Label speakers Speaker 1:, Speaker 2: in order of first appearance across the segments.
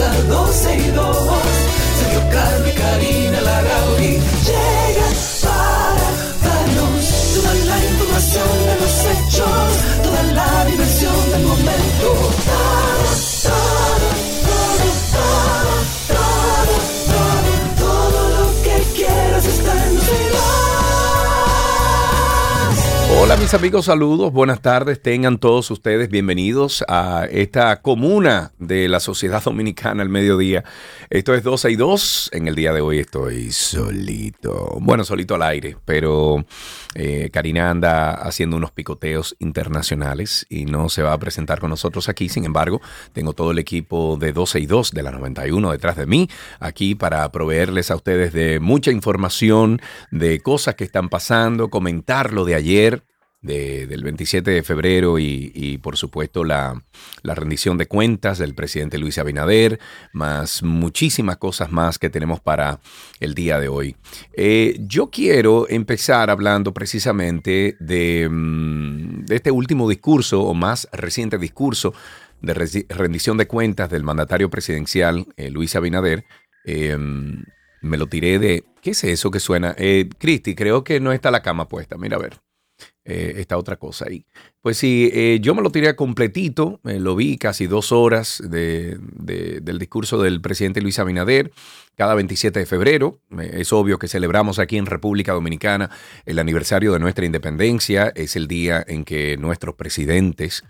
Speaker 1: comienza 12 y 2. Sergio y Karina Larrauri llegan para darnos toda la información de los hechos, toda la diversión del momento.
Speaker 2: Hola mis amigos, saludos, buenas tardes, tengan todos ustedes bienvenidos a esta comuna de la sociedad dominicana al mediodía. Esto es 12 y 2, en el día de hoy estoy solito, bueno, solito al aire, pero eh, Karina anda haciendo unos picoteos internacionales y no se va a presentar con nosotros aquí, sin embargo, tengo todo el equipo de 12 y 2 de la 91 detrás de mí, aquí para proveerles a ustedes de mucha información, de cosas que están pasando, comentar lo de ayer, de- del 27 de febrero y, por supuesto la, rendición de cuentas del presidente Luis Abinader, más muchísimas cosas más que tenemos para el día de hoy. Eh, yo quiero empezar hablando precisamente de, mm, de este último discurso o más reciente discurso de rendición de cuentas del mandatario presidencial eh, Luis Abinader. Eh, me lo tiré de... ¿Qué es eso que suena? Eh, Cristi, creo que no está la cama puesta. Mira a ver eh, está otra cosa ahí. Pues sí, eh, yo me lo tiré completito, eh, lo vi casi dos horas de- de- del discurso del presidente Luis Abinader, cada 27 de febrero. Eh, es obvio que celebramos aquí en República Dominicana el aniversario de nuestra independencia, es el día en que nuestros presidentes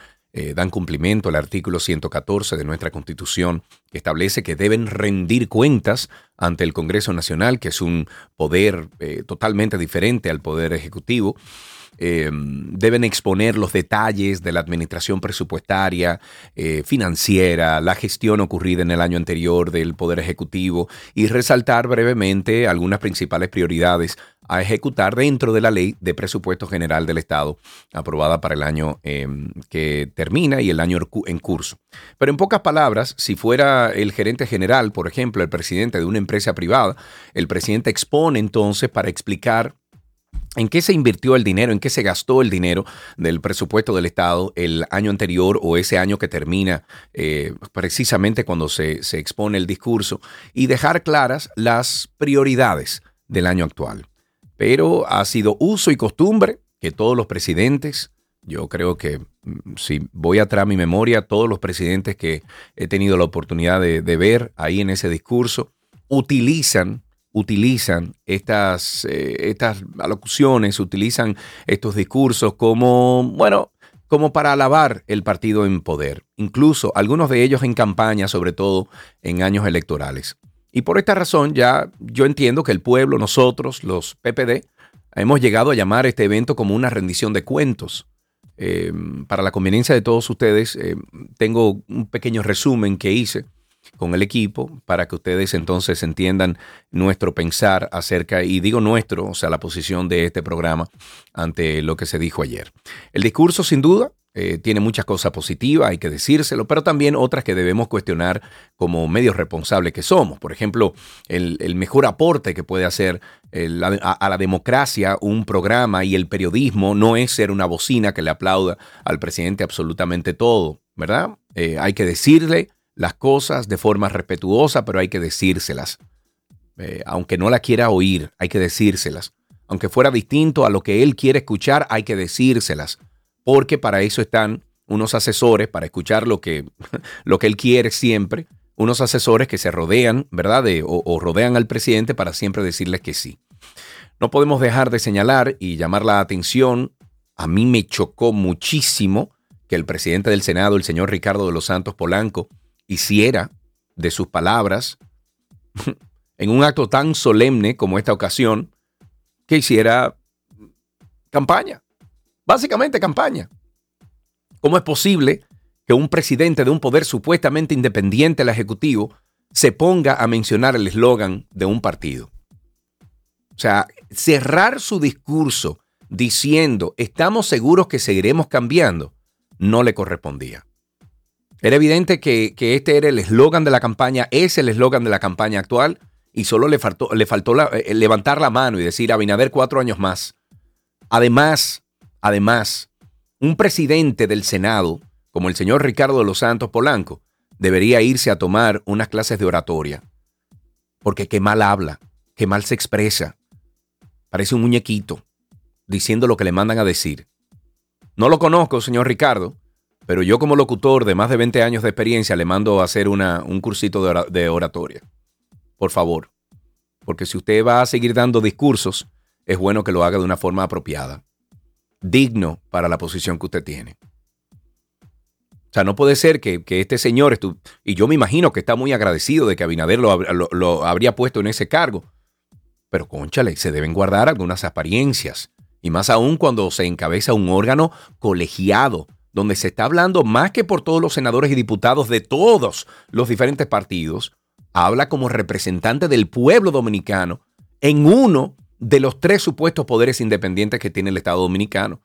Speaker 2: dan cumplimiento al artículo 114 de nuestra Constitución, que establece que deben rendir cuentas ante el Congreso Nacional, que es un poder totalmente diferente al poder ejecutivo eh, deben exponer los detalles de la administración presupuestaria, eh, financiera, la gestión ocurrida en el año anterior del Poder Ejecutivo y resaltar brevemente algunas principales prioridades a ejecutar dentro de la ley de presupuesto general del Estado aprobada para el año eh, que termina y el año en curso. Pero en pocas palabras, si fuera el gerente general, por ejemplo, el presidente de una empresa privada, el presidente expone entonces para explicar ¿En qué se invirtió el dinero? ¿En qué se gastó el dinero del presupuesto del Estado el año anterior o ese año que termina eh, precisamente cuando se, se expone el discurso? Y dejar claras las prioridades del año actual. Pero ha sido uso y costumbre que todos los presidentes, yo creo que mm, si voy atrás a mi memoria, todos los presidentes que he tenido la oportunidad de, de ver ahí en ese discurso, utilizan utilizan estas, eh, estas alocuciones, utilizan estos discursos como, bueno, como para alabar el partido en poder, incluso algunos de ellos en campaña, sobre todo en años electorales. Y por esta razón ya yo entiendo que el pueblo, nosotros, los PPD, hemos llegado a llamar este evento como una rendición de cuentos. Eh, para la conveniencia de todos ustedes, eh, tengo un pequeño resumen que hice con el equipo para que ustedes entonces entiendan nuestro pensar acerca, y digo nuestro, o sea, la posición de este programa ante lo que se dijo ayer. El discurso, sin duda, eh, tiene muchas cosas positivas, hay que decírselo, pero también otras que debemos cuestionar como medios responsables que somos. Por ejemplo, el, mejor aporte que puede hacer a la democracia un programa y el periodismo no es ser una bocina que le aplauda al presidente absolutamente todo, ¿verdad? Eh, hay que decirle las cosas de forma respetuosa, pero hay que decírselas. Eh, aunque no la quiera oír, hay que decírselas. Aunque fuera distinto a lo que él quiere escuchar, hay que decírselas. Porque para eso están unos asesores, para escuchar lo que, lo que él quiere siempre, unos asesores que se rodean, ¿verdad? O, o rodean al presidente para siempre decirles que sí. No podemos dejar de señalar y llamar la atención. A mí me chocó muchísimo que el presidente del Senado, el señor Ricardo de los Santos Polanco, hiciera de sus palabras en un acto tan solemne como esta ocasión, que hiciera campaña. Básicamente campaña. ¿Cómo es posible que un presidente de un poder supuestamente independiente al Ejecutivo se ponga a mencionar el eslogan de un partido. O sea, cerrar su discurso diciendo estamos seguros que seguiremos cambiando no le correspondía. Era evidente que, este era el eslogan de la campaña, es el eslogan de la campaña actual y solo le faltó, le faltó eh, levantar la mano y decir Abinader cuatro años más. Además, además, un presidente del Senado, como el señor Ricardo de los Santos Polanco, debería irse a tomar unas clases de oratoria. Porque qué mal habla, qué mal se expresa. Parece un muñequito diciendo lo que le mandan a decir. No lo conozco, señor Ricardo, pero yo como locutor de más de 20 años de experiencia le mando a hacer una, un cursito de oratoria. Por favor. Porque si usted va a seguir dando discursos, es bueno que lo haga de una forma apropiada. Digno para la posición que usted tiene. O sea, no puede ser que, este señor, y yo me imagino que está muy agradecido de que Abinader lo, habría puesto en ese cargo, pero conchale, se deben guardar algunas apariencias, y más aún cuando se encabeza un órgano colegiado, donde se está hablando más que por todos los senadores y diputados de todos los diferentes partidos, habla como representante del pueblo dominicano en uno de los tres supuestos poderes independientes que tiene el Estado dominicano.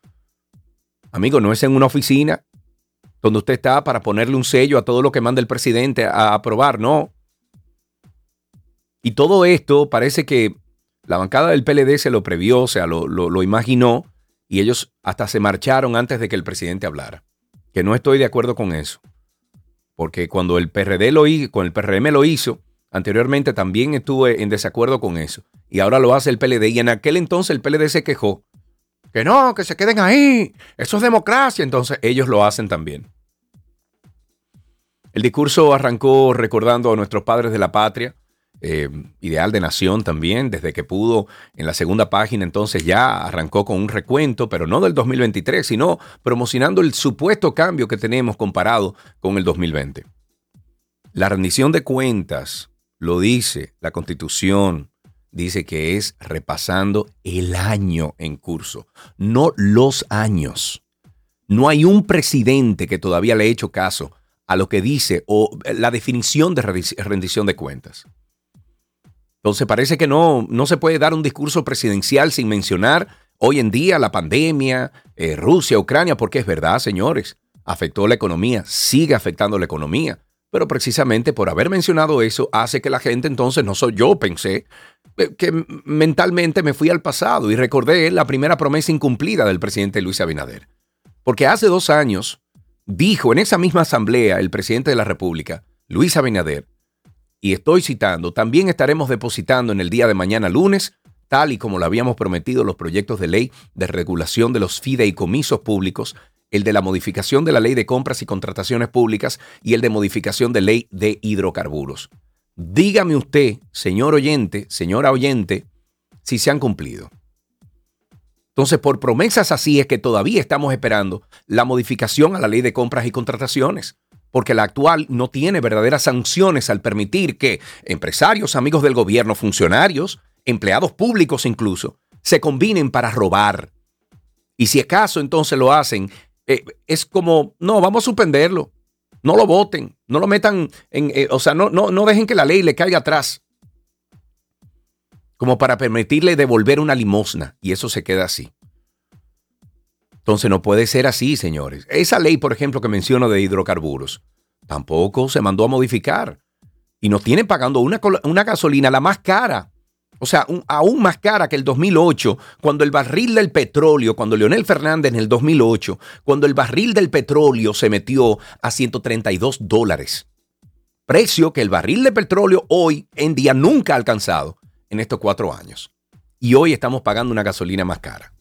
Speaker 2: Amigo, no es en una oficina, donde usted está para ponerle un sello a todo lo que manda el presidente a aprobar, no. Y todo esto parece que la bancada del PLD se lo previó, o sea, lo, imaginó, y ellos hasta se marcharon antes de que el presidente hablara. Que no estoy de acuerdo con eso. Porque cuando el PRD lo hizo, con el PRM lo hizo, anteriormente también estuve en desacuerdo con eso. Y ahora lo hace el PLD. Y en aquel entonces el PLD se quejó. Que no, que se queden ahí. Eso es democracia. Entonces ellos lo hacen también. El discurso arrancó recordando a nuestros padres de la patria, eh, ideal de nación también, desde que pudo en la segunda página entonces ya arrancó con un recuento, pero no del 2023, sino promocionando el supuesto cambio que tenemos comparado con el 2020. La rendición de cuentas, lo dice la constitución, dice que es repasando el año en curso, no los años. No hay un presidente que todavía le ha hecho caso a lo que dice o la definición de rendición de cuentas. Entonces parece que no, no se puede dar un discurso presidencial sin mencionar hoy en día la pandemia, eh, Rusia, Ucrania, porque es verdad, señores, afectó la economía, sigue afectando la economía. Pero precisamente por haber mencionado eso hace que la gente entonces, no soy yo, pensé eh, que mentalmente me fui al pasado y recordé la primera promesa incumplida del presidente Luis Abinader. Porque hace dos años dijo en esa misma asamblea el presidente de la República, Luis Abinader, y estoy citando, también estaremos depositando en el día de mañana lunes, tal y como lo habíamos prometido, los proyectos de ley de regulación de los fideicomisos públicos, el de la modificación de la ley de compras y contrataciones públicas y el de modificación de ley de hidrocarburos. Dígame usted, señor oyente, señora oyente, si se han cumplido. Entonces, por promesas así es que todavía estamos esperando la modificación a la ley de compras y contrataciones, porque la actual no tiene verdaderas sanciones al permitir que empresarios, amigos del gobierno, funcionarios, empleados públicos incluso, se combinen para robar. Y si acaso entonces lo hacen, eh, es como, no, vamos a suspenderlo, no lo voten, no lo metan en, eh, o sea, no, no, no dejen que la ley le caiga atrás como para permitirle devolver una limosna y eso se queda así. Entonces no puede ser así, señores. Esa ley, por ejemplo, que menciono de hidrocarburos, tampoco se mandó a modificar. Y nos tienen pagando una, una gasolina la más cara. O sea, aún más cara que el 2008, cuando el barril del petróleo, cuando Leonel Fernández en el 2008, cuando el barril del petróleo se metió a 132 dólares. Precio que el barril de petróleo hoy en día nunca ha alcanzado en estos cuatro años. Y hoy estamos pagando una gasolina más cara.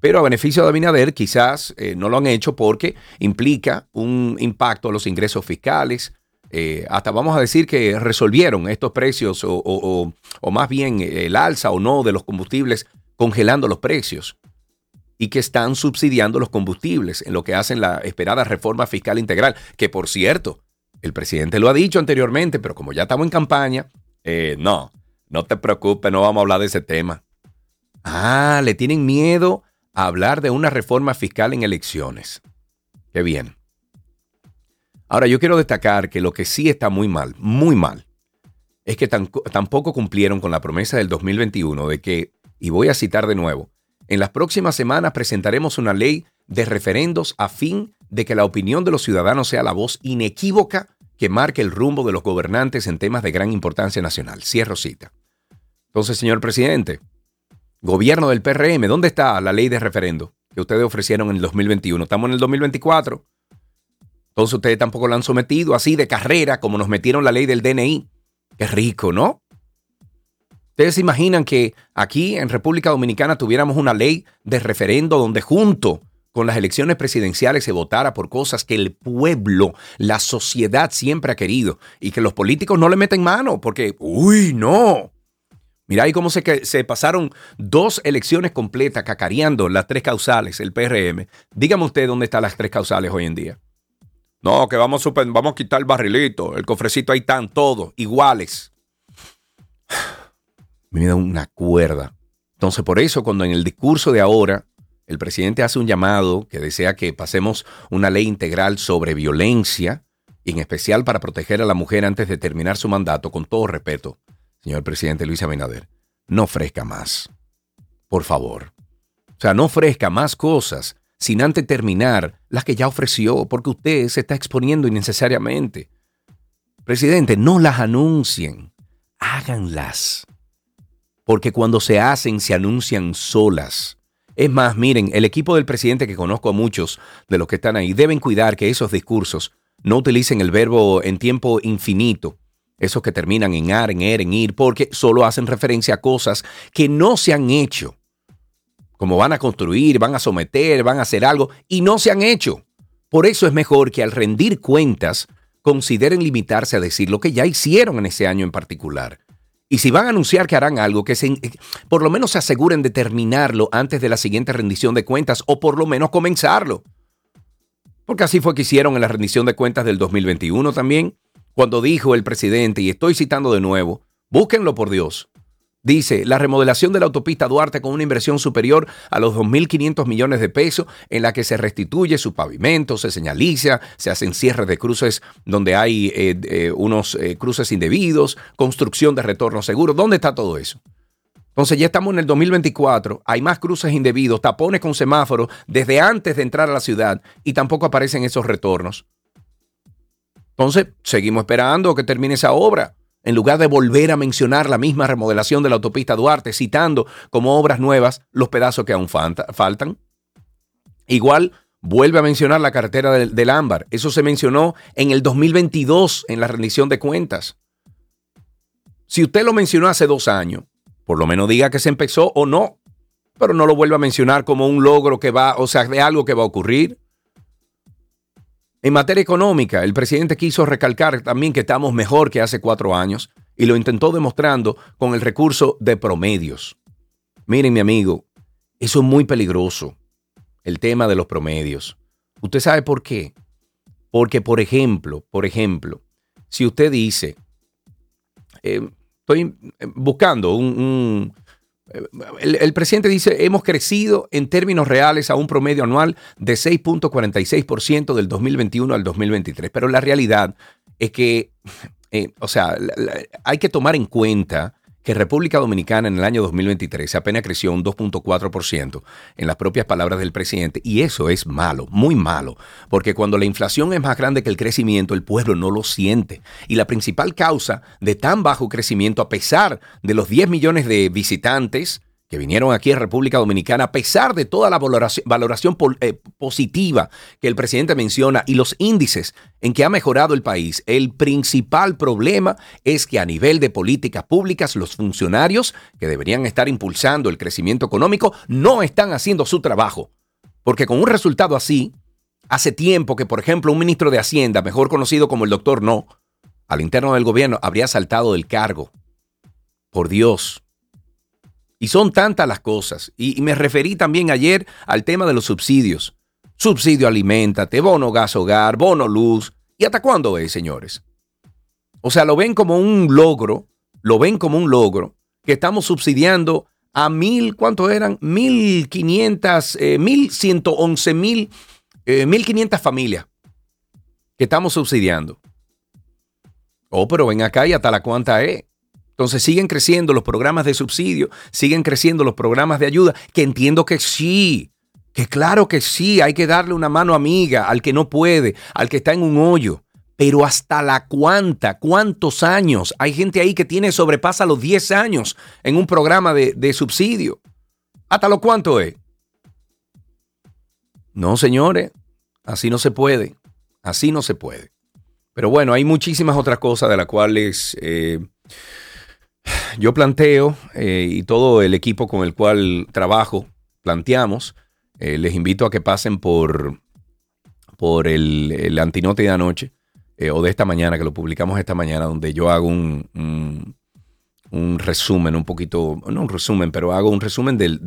Speaker 2: Pero a beneficio de Abinader quizás eh, no lo han hecho porque implica un impacto a los ingresos fiscales. Eh, hasta vamos a decir que resolvieron estos precios o, o más bien el alza o no de los combustibles congelando los precios y que están subsidiando los combustibles en lo que hacen la esperada reforma fiscal integral, que por cierto, el presidente lo ha dicho anteriormente, pero como ya estamos en campaña, eh, no, no te preocupes, no vamos a hablar de ese tema. Ah, le tienen miedo a hablar de una reforma fiscal en elecciones. Qué bien. Ahora, yo quiero destacar que lo que sí está muy mal, muy mal, es que tampoco cumplieron con la promesa del 2021 de que, y voy a citar de nuevo, en las próximas semanas presentaremos una ley de referendos a fin de que la opinión de los ciudadanos sea la voz inequívoca que marque el rumbo de los gobernantes en temas de gran importancia nacional. Cierro cita. Entonces, señor presidente, gobierno del PRM, ¿dónde está la ley de referendo que ustedes ofrecieron en el 2021? Estamos en el 2024. Entonces ustedes tampoco la han sometido así de carrera como nos metieron la ley del DNI. Qué rico, ¿no? Ustedes se imaginan que aquí en República Dominicana tuviéramos una ley de referendo donde junto con las elecciones presidenciales se votara por cosas que el pueblo, la sociedad siempre ha querido y que los políticos no le meten mano porque, uy, no. Mira ahí cómo se, pasaron dos elecciones completas cacareando las tres causales, el PRM. Dígame usted dónde están las tres causales hoy en día. No, que vamos a, vamos a quitar el barrilito, el cofrecito ahí están todos iguales. Me da una cuerda. Entonces, por eso, cuando en el discurso de ahora el presidente hace un llamado que desea que pasemos una ley integral sobre violencia, en especial para proteger a la mujer antes de terminar su mandato, con todo respeto, señor presidente Luis Abinader, no ofrezca más. Por favor. O sea, no ofrezca más cosas sin antes terminar las que ya ofreció, porque usted se está exponiendo innecesariamente. Presidente, no las anuncien, háganlas. Porque cuando se hacen, se anuncian solas. Es más, miren, el equipo del presidente que conozco a muchos de los que están ahí deben cuidar que esos discursos no utilicen el verbo en tiempo infinito, esos que terminan en ar, en er, en ir, porque solo hacen referencia a cosas que no se han hecho. Como van a construir, van a someter, van a hacer algo y no se han hecho. Por eso es mejor que al rendir cuentas consideren limitarse a decir lo que ya hicieron en ese año en particular y si van a anunciar que harán algo, que se, por lo menos se aseguren de terminarlo antes de la siguiente rendición de cuentas o por lo menos comenzarlo. Porque así fue que hicieron en la rendición de cuentas del 2021 también, cuando dijo el presidente, y estoy citando de nuevo, búsquenlo por Dios, Dice, la remodelación de la autopista Duarte con una inversión superior a los 2.500 millones de pesos en la que se restituye su pavimento, se señaliza, se hacen cierres de cruces donde hay eh, eh, unos eh, cruces indebidos, construcción de retorno seguro. ¿Dónde está todo eso? Entonces ya estamos en el 2024, hay más cruces indebidos, tapones con semáforos desde antes de entrar a la ciudad y tampoco aparecen esos retornos. Entonces, seguimos esperando que termine esa obra en lugar de volver a mencionar la misma remodelación de la autopista Duarte, citando como obras nuevas los pedazos que aún faltan. Igual vuelve a mencionar la carretera del, ámbar. Eso se mencionó en el 2022 en la rendición de cuentas. Si usted lo mencionó hace dos años, por lo menos diga que se empezó o no, pero no lo vuelva a mencionar como un logro que va, o sea, de algo que va a ocurrir. En materia económica, el presidente quiso recalcar también que estamos mejor que hace cuatro años y lo intentó demostrando con el recurso de promedios. Miren, mi amigo, eso es muy peligroso, el tema de los promedios. ¿Usted sabe por qué? Porque, por ejemplo, por ejemplo, si usted dice, eh, estoy buscando un, el, presidente dice, hemos crecido en términos reales a un promedio anual de 6.46% del 2021 al 2023, pero la realidad es que, eh, o sea, hay que tomar en cuenta que República Dominicana en el año 2023 apenas creció un 2.4% en las propias palabras del presidente y eso es malo, muy malo, porque cuando la inflación es más grande que el crecimiento, el pueblo no lo siente. Y la principal causa de tan bajo crecimiento, a pesar de los 10 millones de visitantes, vinieron aquí a República Dominicana, a pesar de toda la valoración, eh, positiva que el presidente menciona y los índices en que ha mejorado el país, el principal problema es que a nivel de políticas públicas los funcionarios que deberían estar impulsando el crecimiento económico no están haciendo su trabajo. Porque con un resultado así, hace tiempo que, por ejemplo, un ministro de Hacienda, mejor conocido como el doctor No, al interno del gobierno, habría saltado del cargo. Por Dios, y son tantas las cosas. Y, me referí también ayer al tema de los subsidios. Subsidio alimentate, bono gas hogar, bono luz. ¿Y hasta cuándo es, señores? O sea, lo ven como un logro, lo ven como un logro, que estamos subsidiando a mil, ¿cuánto eran? Mil quinientas, eh, mil ciento once mil, eh, mil quinientas familias. que estamos subsidiando. Oh, pero ven acá y hasta la cuanta es. Entonces siguen creciendo los programas de subsidio, siguen creciendo los programas de ayuda, que entiendo que sí, que claro que sí, hay que darle una mano amiga al que no puede, al que está en un hoyo. Pero hasta la cuanta, cuántos años. Hay gente ahí que tiene, sobrepasa los 10 años en un programa de, de subsidio. ¿Hasta lo cuánto es? No, señores, así no se puede. Así no se puede. Pero bueno, hay muchísimas otras cosas de las cuales eh, yo planteo eh, y todo el equipo con el cual trabajo planteamos. Eh, les invito a que pasen por, por el, antinote de anoche o de esta mañana, que lo publicamos esta mañana, donde yo hago un resumen, un poquito, no un resumen, pero hago un resumen del,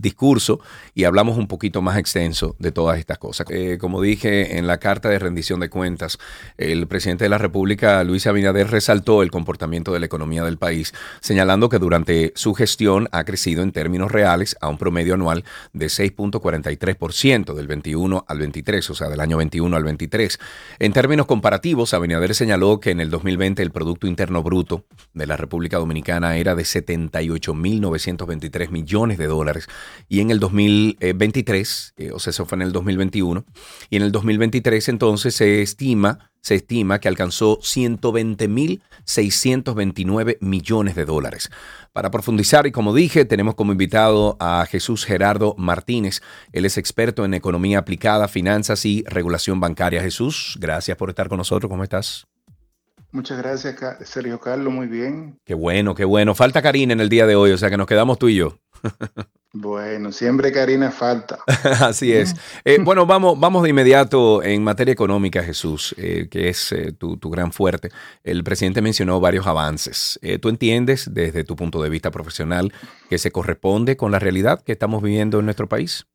Speaker 2: discurso y hablamos un poquito más extenso de todas estas cosas. Eh, como dije en la carta de rendición de cuentas, el presidente de la República, Luis Abinader, resaltó el comportamiento de la economía del país, señalando que durante su gestión ha crecido en términos reales a un promedio anual de 6.43% del 21 al 23, o sea, del año 21 al 23. En términos comparativos, Abinader señaló que en el 2020 el Producto Interno Bruto de la República Dominicana era de 78.923 millones de dólares y en el 2023, eh, o sea, eso fue en el 2021, y en el 2023 entonces se estima, se estima que alcanzó 120.629 millones de dólares. Para profundizar, y como dije, tenemos como invitado a Jesús Gerardo Martínez. Él es experto en economía aplicada, finanzas y regulación bancaria. Jesús, gracias por estar con nosotros. ¿Cómo estás?
Speaker 3: Muchas gracias, Sergio Carlos, muy bien.
Speaker 2: Qué bueno, qué bueno. Falta Karina en el día de hoy, o sea que nos quedamos tú y yo.
Speaker 3: Bueno, siempre Karina falta.
Speaker 2: Así es. Eh, bueno, vamos, vamos de inmediato en materia económica, Jesús, eh, que es eh, tu, tu, gran fuerte. El presidente mencionó varios avances. ¿Tú entiendes desde tu punto de vista profesional que se corresponde con la realidad que estamos viviendo en nuestro país?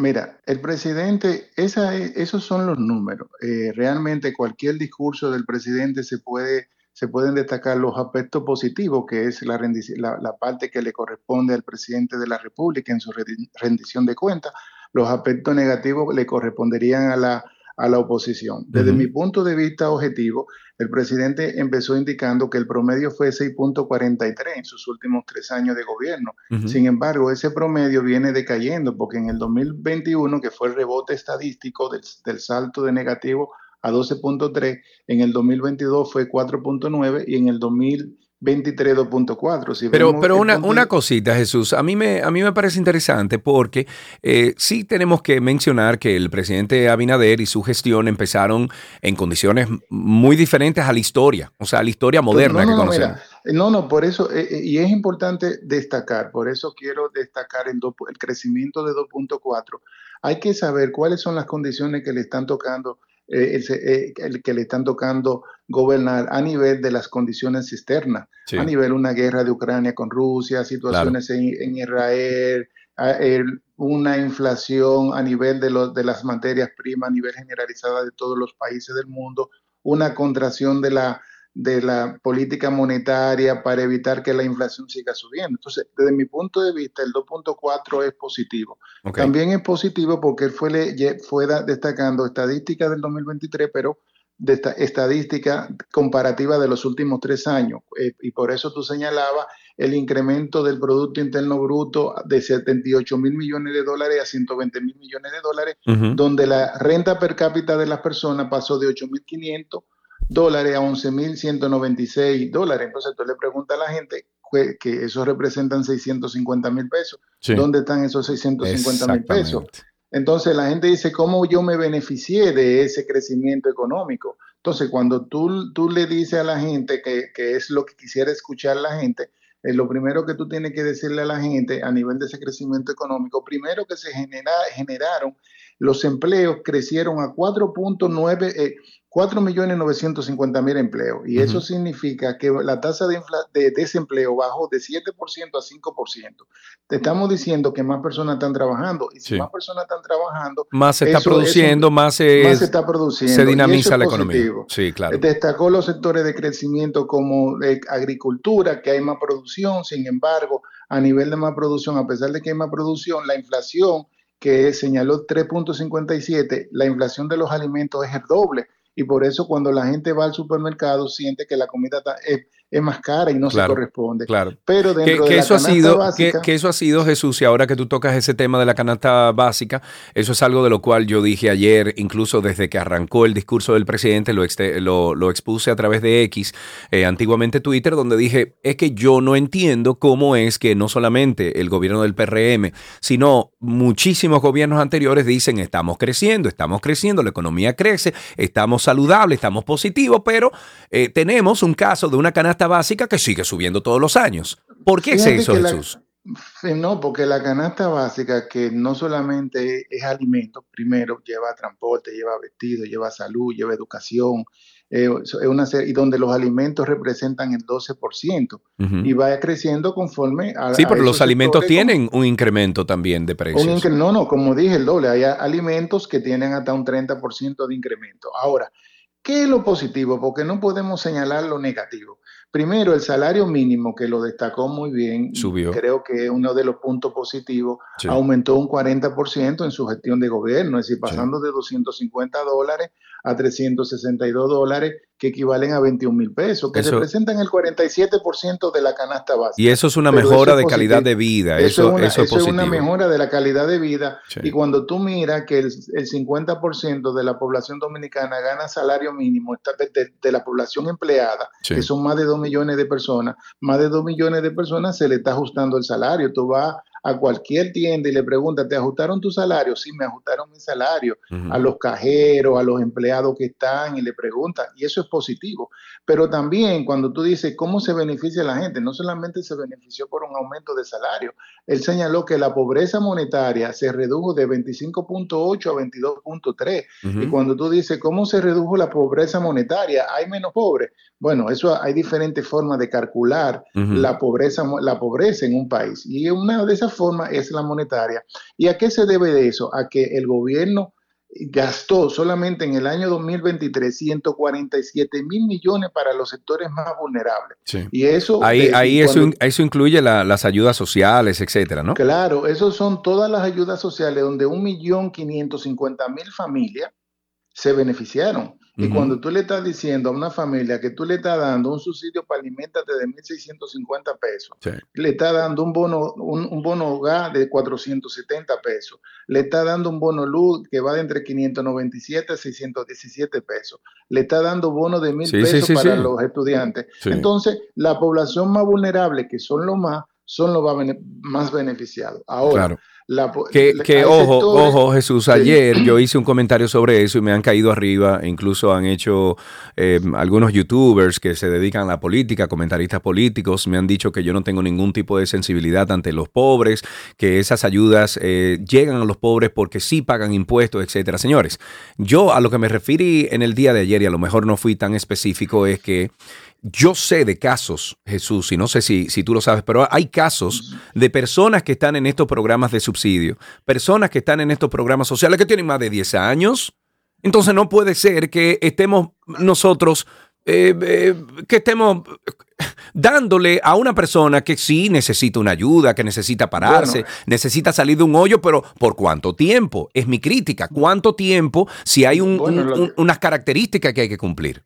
Speaker 3: Mira, el presidente, esa, esos son los números. Eh, realmente cualquier discurso del presidente se puede se pueden destacar los aspectos positivos, que es la, la, parte que le corresponde al presidente de la República en su rendición de cuentas. Los aspectos negativos le corresponderían a la, a la oposición. Desde mi punto de vista objetivo, el presidente empezó indicando que el promedio fue 6.43 en sus últimos tres años de gobierno. Sin embargo, ese promedio viene decayendo porque en el 2021, que fue el rebote estadístico del, del salto de negativo a 12.3, en el 2022 fue 4.9 y en el 2000 23.4.
Speaker 2: pero pero una, una cosita, Jesús, a mí me, a mí me parece interesante porque eh, sí tenemos que mencionar que el presidente Abinader y su gestión empezaron en condiciones muy diferentes a la historia, o sea, a la historia moderna que conocemos.
Speaker 3: no, no, por eso, eh, eh, y es importante destacar, por eso quiero destacar el, el crecimiento de 2.4. Hay que saber cuáles son las condiciones que le están tocando eh, eh, el, que le están tocando gobernar a nivel de las condiciones externas, a nivel una guerra de Ucrania con Rusia, situaciones en, Israel, una inflación a nivel de, los, de las materias primas, a nivel generalizada de todos los países del mundo, una contracción de la de la política monetaria para evitar que la inflación siga subiendo. Entonces, desde mi punto de vista, el 2.4 es positivo. También es positivo porque él fue, fue destacando estadísticas del 2023, pero de esta estadística comparativa de los últimos tres años. Eh, y por eso tú señalabas el incremento del Producto Interno Bruto de 78 mil millones de dólares a 120 mil millones de dólares, donde la renta per cápita de las personas pasó de 8.500 dólares a 11.196 dólares. Entonces tú le preguntas a la gente que eso representan 650 mil pesos. ¿Dónde están esos 650 mil pesos? Entonces la gente dice, ¿cómo yo me beneficié de ese crecimiento económico? Entonces cuando tú, tú le dices a la gente que, que es lo que quisiera escuchar la gente, eh, lo primero que tú tienes que decirle a la gente a nivel de ese crecimiento económico, primero que se genera, generaron, los empleos crecieron a 4.9, eh, 4.950.000 empleos. Y eso significa que la tasa de, de, desempleo bajó de 7% a 5%. Te estamos diciendo que más personas están trabajando. Y si más personas están trabajando...
Speaker 2: Más se está produciendo, más, se,
Speaker 3: está produciendo.
Speaker 2: Se dinamiza la economía. Sí, claro.
Speaker 3: Destacó los sectores de crecimiento como agricultura, que hay más producción. Sin embargo, a nivel de más producción, a pesar de que hay más producción, la inflación que señaló 3.57, la inflación de los alimentos es el doble y por eso cuando la gente va al supermercado siente que la comida es, es más cara y no se corresponde.
Speaker 2: Claro. Pero dentro que, de eso ha sido, básica, que, eso ha sido, Jesús, y ahora que tú tocas ese tema de la canasta básica, eso es algo de lo cual yo dije ayer, incluso desde que arrancó el discurso del presidente, lo, lo, lo expuse a través de X, eh, antiguamente Twitter, donde dije, es que yo no entiendo cómo es que no solamente el gobierno del PRM, sino muchísimos gobiernos anteriores dicen, estamos creciendo, estamos creciendo, la economía crece, estamos saludables, estamos positivos, pero eh, tenemos un caso de una canasta básica que sigue subiendo todos los años. ¿Por qué es eso, Jesús?
Speaker 3: no, porque la canasta básica, que no solamente es alimento, primero lleva transporte, lleva vestido, lleva salud, lleva educación, eh, es una y donde los alimentos representan el 12% y va creciendo conforme
Speaker 2: a... Sí, pero los alimentos tienen un incremento también de precios.
Speaker 3: no, no, como dije, el doble. Hay alimentos que tienen hasta un 30% de incremento. Ahora, ¿qué es lo positivo? Porque no podemos señalar lo negativo. Primero, el salario mínimo, que lo destacó muy bien,
Speaker 2: Subió.
Speaker 3: creo que es uno de los puntos positivos, aumentó un 40% en su gestión de gobierno, es decir, pasando de 250 dólares a 362 dólares, que equivalen a 21 mil pesos, que representan el 47% de la canasta básica.
Speaker 2: Y eso es una mejora de calidad de vida. Eso, eso, es,
Speaker 3: una mejora de la calidad de vida. Y cuando tú miras que el, el 50% de la población dominicana gana salario mínimo de, de, la población empleada, que son más de 2 millones de personas, más de 2 millones de personas se le está ajustando el salario. Tú vas a cualquier tienda y le pregunta, ¿te ajustaron tu salario? Sí, me ajustaron mi salario. A los cajeros, a los empleados que están y le pregunta, y eso es positivo. Pero también cuando tú dices cómo se beneficia la gente, no solamente se benefició por un aumento de salario, él señaló que la pobreza monetaria se redujo de 25.8 a 22.3. Y cuando tú dices, ¿cómo se redujo la pobreza monetaria? ¿Hay menos pobres? Bueno, eso hay diferentes formas de calcular la, pobreza, la pobreza en un país. Y una de esas forma es la monetaria. ¿Y a qué se debe de eso? A que el gobierno gastó solamente en el año 2023 147 mil millones para los sectores más vulnerables.
Speaker 2: Y eso... Ahí, ahí eso, eso, incluye las ayudas sociales, etcétera, ¿no?
Speaker 3: Claro, eso son todas las ayudas sociales donde un millón quinientos cincuenta mil familias se beneficiaron. Y cuando tú le estás diciendo a una familia que tú le estás dando un subsidio para alimentarte de 1.650 pesos, le estás dando un bono, un, bono gas de 470 pesos, le está dando un bono luz que va de entre 597 a 617 pesos, le está dando bono de mil pesos para los estudiantes. Entonces, la población más vulnerable, que son los más, son los más beneficiados. Ahora,
Speaker 2: que, ojo, ojo, Jesús, ayer yo hice un comentario sobre eso y me han caído arriba, incluso han hecho em, algunos youtubers que se dedican a la política, comentaristas políticos, me han dicho que yo no tengo ningún tipo de sensibilidad ante los pobres, que esas ayudas eh, llegan a los pobres porque sí pagan impuestos, etcétera. Señores, yo a lo que me referí en el día de ayer y a lo mejor no fui tan específico es que yo sé de casos, Jesús, y no sé si, si, tú lo sabes, pero hay casos de personas que están en estos programas de subsidio, personas que están en estos programas sociales que tienen más de 10 años. Entonces no puede ser que estemos nosotros, eh, eh, que estemos dándole a una persona que sí necesita una ayuda, que necesita pararse, necesita salir de un hoyo, pero ¿por cuánto tiempo? Es mi crítica. ¿Cuánto tiempo si hay unas características que hay que cumplir?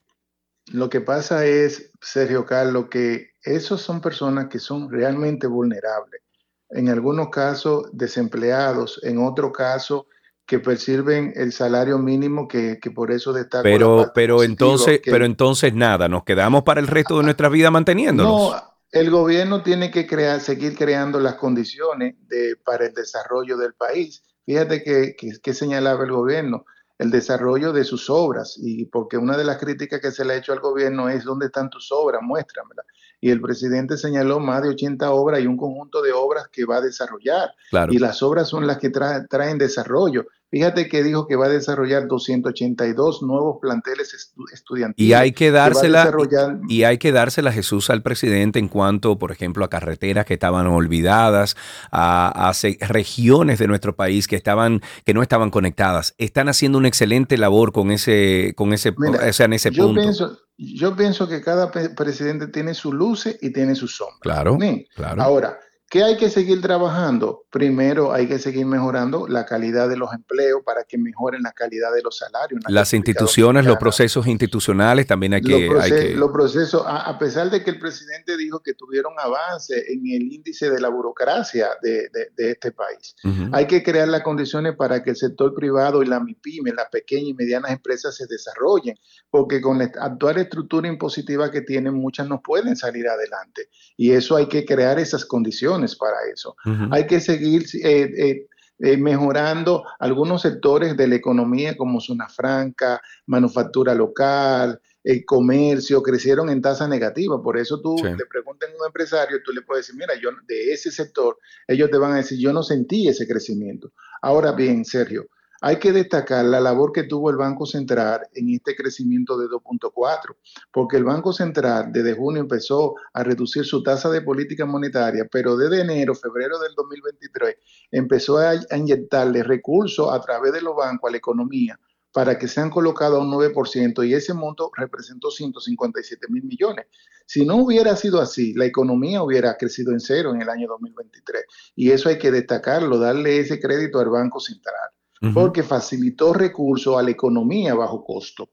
Speaker 3: Lo que pasa es, Sergio Carlos, que esos son personas que son realmente vulnerables. En algunos casos desempleados, en otro caso que perciben el salario mínimo que, por eso destaca.
Speaker 2: Pero, pero entonces, pero entonces nada, nos quedamos para el resto de nuestra vida manteniéndonos.
Speaker 3: No, el gobierno tiene que crear, seguir creando las condiciones de, para el desarrollo del país. Fíjate que, que señalaba el gobierno el desarrollo de sus obras y porque una de las críticas que se le ha hecho al gobierno es dónde están tus obras, muéstramela. Y el presidente señaló más de 80 obras y un conjunto de obras que va a desarrollar. Y las obras son las que traen desarrollo. Fíjate que dijo que va a desarrollar 282 nuevos planteles estudiantiles.
Speaker 2: Y hay que dársela y hay que dársela Jesús al presidente en cuanto, por ejemplo, a carreteras que estaban olvidadas, a, regiones de nuestro país que estaban que no estaban conectadas. Están haciendo una excelente labor con ese con ese en ese
Speaker 3: yo
Speaker 2: punto.
Speaker 3: Pienso, yo pienso que cada presidente tiene su luces y tiene sus sombras.
Speaker 2: Claro, claro.
Speaker 3: Ahora, ¿Qué hay que seguir trabajando? Primero hay que seguir mejorando la calidad de los empleos para que mejoren la calidad de los salarios.
Speaker 2: Las instituciones, los procesos institucionales también hay que...
Speaker 3: Los, procesos, a, pesar de que el presidente dijo que tuvieron avance en el índice de la burocracia de, este país, hay que crear las condiciones para que el sector privado y la MIPIME, las pequeñas y medianas empresas se desarrollen, porque con la actual estructura impositiva que tienen, muchas no pueden salir adelante. Y eso hay que crear esas condiciones para eso. Hay que seguir eh, eh, eh, mejorando algunos sectores de la economía como zona franca, manufactura local, el comercio, crecieron en tasa negativa. Por eso tú le preguntas a un empresario, tú le puedes decir, mira, yo de ese sector, ellos te van a decir, yo no sentí ese crecimiento. Ahora bien, Sergio, hay que destacar la labor que tuvo el Banco Central en este crecimiento de 2.4, porque el Banco Central desde junio empezó a reducir su tasa de política monetaria, pero desde enero, febrero del 2023 empezó a, inyectarle recursos a través de los bancos a la economía para que sean colocados a un 9% y ese monto representó 157 mil millones. Si no hubiera sido así, la economía hubiera crecido en cero en el año 2023 y eso hay que destacarlo, darle ese crédito al Banco Central porque facilitó recursos a la economía bajo costo.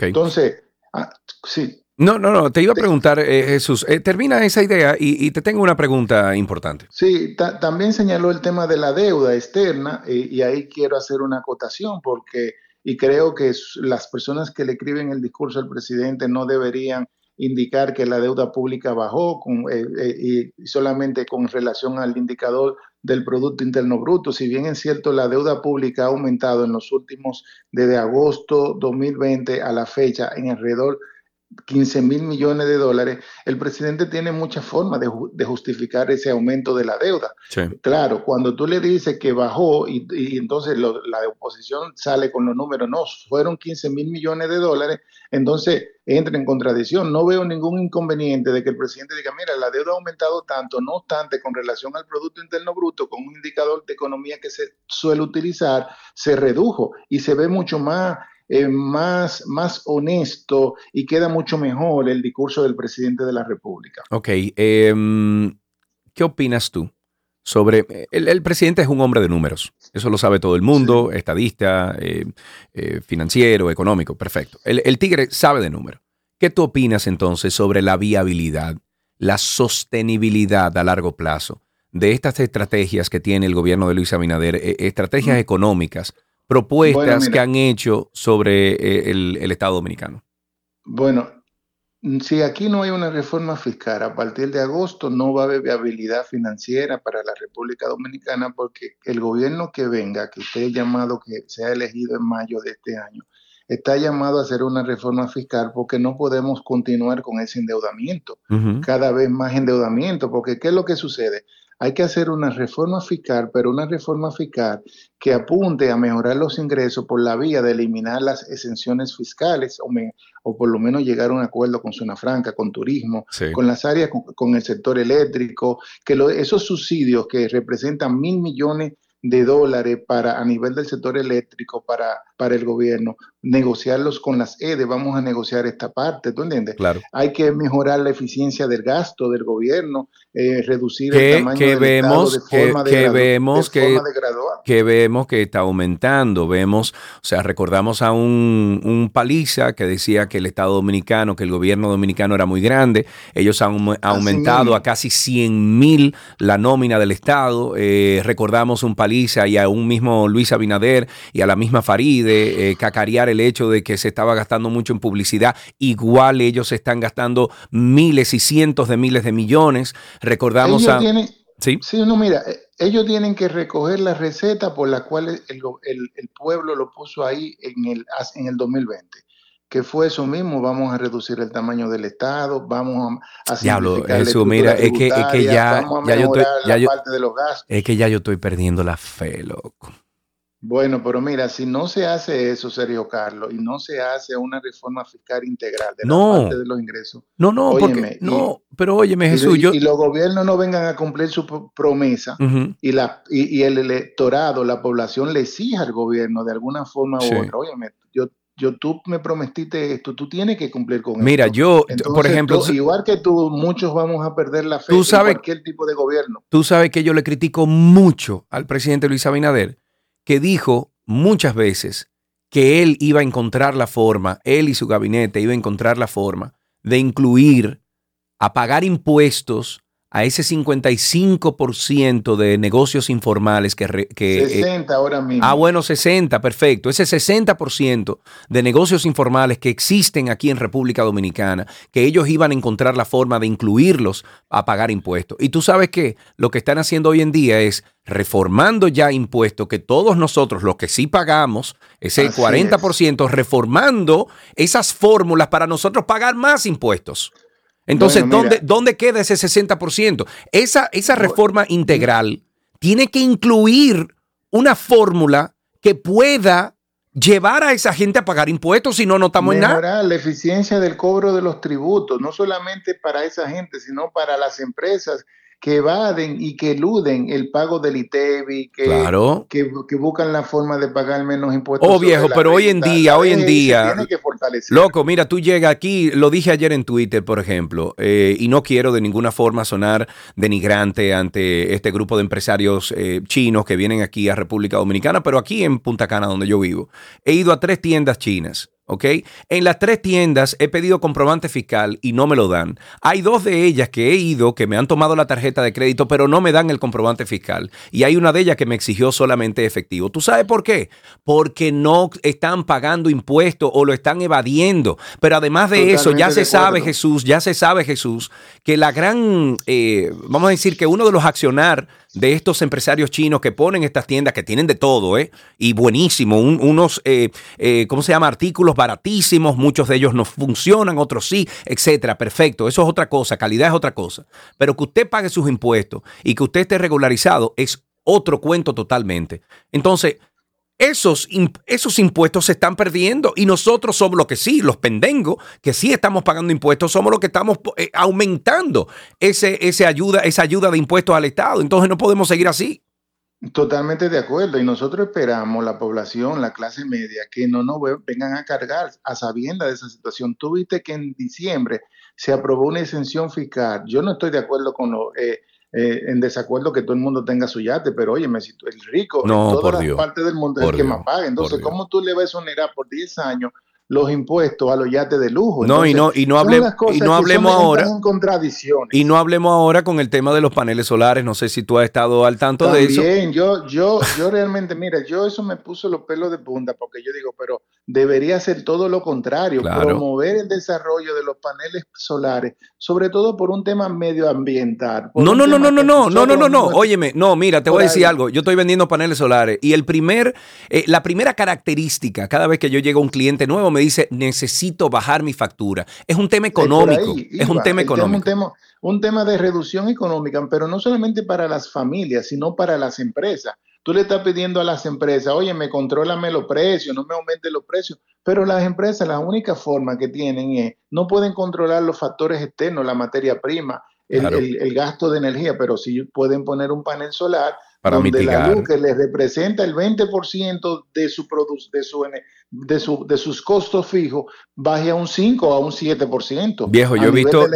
Speaker 3: Entonces, ah, sí.
Speaker 2: No, no, no, te iba a preguntar, eh, Jesús, eh, termina esa idea y, te tengo una pregunta importante.
Speaker 3: Sí, también señaló el tema de la deuda externa eh, y ahí quiero hacer una acotación porque, y creo que las personas que le escriben el discurso al presidente no deberían indicar que la deuda pública bajó con, y solamente con relación al indicador del Producto Interno Bruto. Si bien es cierto, la deuda pública ha aumentado en los últimos, desde agosto 2020 a la fecha, en alrededor 15 mil millones de dólares, el presidente tiene muchas formas de, justificar ese aumento de la deuda. Claro, cuando tú le dices que bajó y, entonces la oposición sale con los números, no, fueron 15 mil millones de dólares, entonces entra en contradicción. No veo ningún inconveniente de que el presidente diga, mira, la deuda ha aumentado tanto, no obstante, con relación al Producto Interno Bruto, con un indicador de economía que se suele utilizar, se redujo y se ve mucho más eh, más, más honesto y queda mucho mejor el discurso del presidente de la República.
Speaker 2: Ok, em, ¿qué opinas tú? Sobre, el, presidente es un hombre de números, eso lo sabe todo el mundo, estadista, eh, eh, financiero, económico, perfecto. El, el tigre sabe de números. ¿Qué tú opinas entonces sobre la viabilidad, la sostenibilidad a largo plazo de estas estrategias que tiene el gobierno de Luis Abinader, estrategias mm. económicas propuestas que han hecho sobre eh, el, Estado Dominicano?
Speaker 3: Bueno, si aquí no hay una reforma fiscal, a partir de agosto no va a haber viabilidad financiera para la República Dominicana porque el gobierno que venga, que esté llamado, que sea elegido en mayo de este año, está llamado a hacer una reforma fiscal porque no podemos continuar con ese endeudamiento, cada vez más endeudamiento, porque ¿qué es lo que sucede? Hay que hacer una reforma fiscal, pero una reforma fiscal que apunte a mejorar los ingresos por la vía de eliminar las exenciones fiscales o, por lo menos llegar a un acuerdo con Zona Franca, con turismo, con las áreas, con, el sector eléctrico, que esos subsidios que representan mil millones de dólares para a nivel del sector eléctrico para, para el gobierno, negociarlos con las EDE, vamos a negociar esta parte, ¿tú entiendes?
Speaker 2: Claro.
Speaker 3: Hay que mejorar la eficiencia del gasto del gobierno, eh, reducir el tamaño
Speaker 2: que
Speaker 3: del
Speaker 2: vemos,
Speaker 3: de forma
Speaker 2: que,
Speaker 3: de,
Speaker 2: vemos que, que vemos que está aumentando, vemos, o sea, recordamos a un, un, paliza que decía que el Estado Dominicano, que el gobierno dominicano era muy grande, ellos han aumentado a casi 100 mil la nómina del Estado, eh, recordamos un paliza y a un mismo Luis Abinader y a la misma Faride, eh, cacarear el hecho de que se estaba gastando mucho en publicidad, igual ellos están gastando miles y cientos de miles de millones Recordamos
Speaker 3: a... sí. sí, no, mira, eh, ellos tienen que recoger la receta por la cual el, el, pueblo lo puso ahí en el, en el 2020 que fue eso mismo, vamos a reducir el tamaño del Estado, vamos a,
Speaker 2: Diablo, eso, mira, es que, es que ya, ya yo estoy, ya yo,
Speaker 3: de los gastos.
Speaker 2: Es que ya yo estoy perdiendo la fe, loco.
Speaker 3: Bueno, pero mira, si no se hace eso, Sergio Carlos, y no se hace una reforma fiscal integral de
Speaker 2: no,
Speaker 3: la parte de los ingresos.
Speaker 2: No, no, porque, no, pero óyeme, Jesús.
Speaker 3: Y,
Speaker 2: yo...
Speaker 3: y, los gobiernos no vengan a cumplir su promesa y, la, y, el electorado, la población le exija al gobierno de alguna forma u otra. Óyeme, yo, yo tú me prometiste esto, tú tienes que cumplir con
Speaker 2: Mira, yo, por ejemplo,
Speaker 3: igual que tú, muchos vamos a perder la fe en cualquier tipo de gobierno.
Speaker 2: Tú sabes que yo le critico mucho al presidente Luis Abinader, que dijo muchas veces que él iba a encontrar la forma, él y su gabinete iba a encontrar la forma de incluir a pagar impuestos a ese 55% de negocios informales que... que
Speaker 3: 60 eh, ahora mismo.
Speaker 2: Ah, bueno, 60, perfecto. Ese 60% de negocios informales que existen aquí en República Dominicana, que ellos iban a encontrar la forma de incluirlos a pagar impuestos. Y tú sabes que lo que están haciendo hoy en día es reformando ya impuestos que todos nosotros, los que sí pagamos, ese 40%, reformando esas fórmulas para nosotros pagar más impuestos. Entonces, ¿dónde, ¿dónde queda ese 60%? Esa, esa reforma integral tiene que incluir una fórmula que pueda llevar a esa gente a pagar impuestos, si no, no estamos en nada.
Speaker 3: la eficiencia del cobro de los tributos, no solamente para esa gente, sino para las empresas que evaden y que eluden el pago del ITEBI, que, que, buscan la forma de pagar menos impuestos.
Speaker 2: Oh, viejo, pero hoy en día, hoy en día. Loco, mira, tú llegas aquí, lo dije ayer en Twitter, por ejemplo, eh, y no quiero de ninguna forma sonar denigrante ante este grupo de empresarios eh, chinos que vienen aquí a República Dominicana, pero aquí en Punta Cana, donde yo vivo, he ido a tres tiendas chinas ¿ok? En las tres tiendas he pedido comprobante fiscal y no me lo dan. Hay dos de ellas que he ido que me han tomado la tarjeta de crédito, pero no me dan el comprobante fiscal. Y hay una de ellas que me exigió solamente efectivo. ¿Tú sabes por qué? Porque no están pagando impuestos o lo están evadiendo. Pero además de eso, ya se sabe, Jesús, ya se sabe, Jesús, que la gran, eh, vamos a decir que uno de los accionar de estos empresarios chinos que ponen estas tiendas que tienen de todo, ¿eh? Y buenísimo, unos, eh, eh, ¿cómo se llama? Artículos baratísimos, muchos de ellos no funcionan, otros sí, etcétera. Perfecto, eso es otra cosa, calidad es otra cosa. Pero que usted pague sus impuestos y que usted esté regularizado es otro cuento totalmente. Entonces, esos, esos impuestos se están perdiendo y nosotros somos los que sí, los pendengos, que sí estamos pagando impuestos, somos los que estamos eh, aumentando ese, ese ayuda, esa ayuda de impuestos al Estado. Entonces no podemos seguir así.
Speaker 3: Totalmente de acuerdo. Y nosotros esperamos, la población, la clase media, que no nos vengan a cargar a sabienda de esa situación. Tú viste que en diciembre se aprobó una exención fiscal. Yo no estoy de acuerdo con lo, eh, eh, en desacuerdo que todo el mundo tenga su yate, pero oye, me siento el rico
Speaker 2: no,
Speaker 3: en todas las partes del mundo es el que más paga. Entonces, ¿cómo tú le vas a exonerar por 10 años los impuestos a los yates de lujo.
Speaker 2: No, y no, y no, y no hablemos ahora.
Speaker 3: Y
Speaker 2: no hablemos ahora con el tema de los paneles solares. No sé si tú has estado al tanto de eso.
Speaker 3: Bien, yo, yo, yo realmente, mira, yo eso me puso los pelos de punta, porque yo digo, pero debería ser todo lo contrario, promover el desarrollo de los paneles solares, sobre todo por un tema medioambiental.
Speaker 2: No, no, no, no, no, no, no, no, no, no, óyeme, no, mira, te voy a decir algo. Yo estoy vendiendo paneles solares y el primer, eh, la primera característica, cada vez que yo llego a un cliente nuevo, me dice, necesito bajar mi factura. Es un tema económico. es un tema económico.
Speaker 3: Un tema, un tema de reducción económica, pero no solamente para las familias, sino para las empresas. Tú le estás pidiendo a las empresas, oye, me contrólame los precios, no me aumente los precios, pero las empresas la única forma que tienen es, no pueden controlar los factores externos, la materia prima, el, gasto de energía, pero sí pueden poner un panel solar
Speaker 2: para donde la luz
Speaker 3: que les representa el 20% de su, de su de, su, de sus costos fijos baje a un 5 o a un 7%.
Speaker 2: Viejo, yo he visto,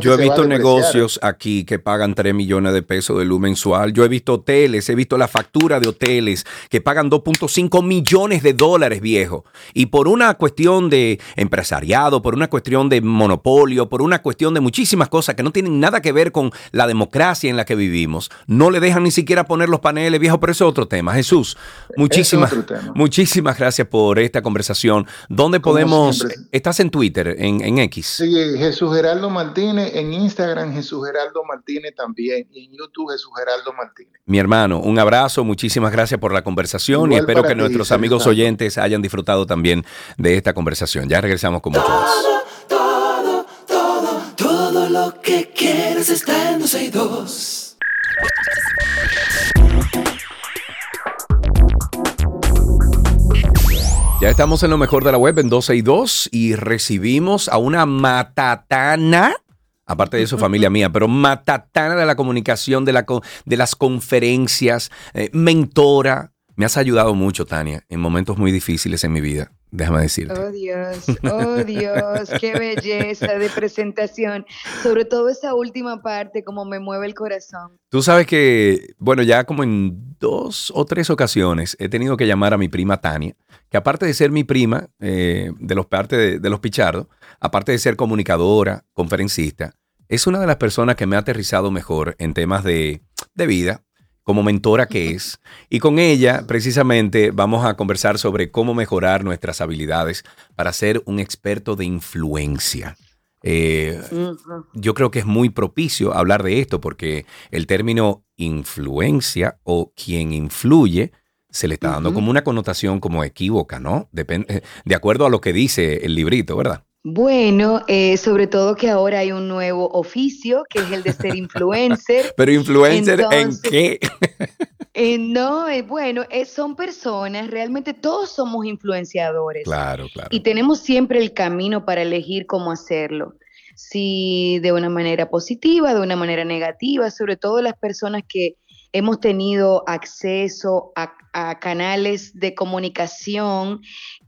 Speaker 2: yo he visto negocios aquí que pagan 3 millones de pesos de luz mensual. Yo he visto hoteles, he visto la factura de hoteles que pagan 2.5 millones de dólares, viejo. Y por una cuestión de empresariado, por una cuestión de monopolio, por una cuestión de muchísimas cosas que no tienen nada que ver con la democracia en la que vivimos, no le dejan ni siquiera poner los paneles, viejo, pero eso es otro tema. Jesús, muchísimas, muchísimas gracias por esta conversación. ¿Dónde podemos? Estás en Twitter, en, en, X.
Speaker 3: Sí, Jesús Geraldo Martínez, en Instagram Jesús Geraldo Martínez también, y en YouTube Jesús Geraldo Martínez.
Speaker 2: Mi hermano, un abrazo, muchísimas gracias por la conversación y espero que nuestros amigos oyentes hayan disfrutado también de esta conversación. Ya regresamos con mucho más.
Speaker 1: Todo, todo, todo, lo que quieres está en
Speaker 2: Ya estamos en lo mejor de la web en 12 y 2 y recibimos a una matatana, aparte de su familia mía, pero matatana de la comunicación, de, la, de las conferencias, eh, mentora. Me has ayudado mucho, Tania, en momentos muy difíciles en mi vida. déjame decirte.
Speaker 4: Oh Dios, oh Dios, qué belleza de presentación. Sobre todo esa última parte, como me mueve el corazón.
Speaker 2: Tú sabes que, bueno, ya como en dos o tres ocasiones he tenido que llamar a mi prima Tania, que aparte de ser mi prima eh, de los parte de, de los Pichardos, aparte de ser comunicadora, conferencista, es una de las personas que me ha aterrizado mejor en temas de, de vida, como mentora que es. Y con ella, precisamente, vamos a conversar sobre cómo mejorar nuestras habilidades para ser un experto de influencia. Eh, yo creo que es muy propicio hablar de esto porque el término influencia o quien influye se le está dando como una connotación como equívoca, ¿no? Depende, de acuerdo a lo que dice el librito, ¿verdad?
Speaker 4: Bueno, eh, sobre todo que ahora hay un nuevo oficio, que es el de ser influencer.
Speaker 2: Pero influencer en qué?
Speaker 4: Eh, no, eh, bueno, son personas, realmente todos somos influenciadores.
Speaker 2: Claro, claro.
Speaker 4: Y tenemos siempre el camino para elegir cómo hacerlo. Si de una manera positiva, de una manera negativa, sobre todo las personas que hemos tenido acceso a, canales de comunicación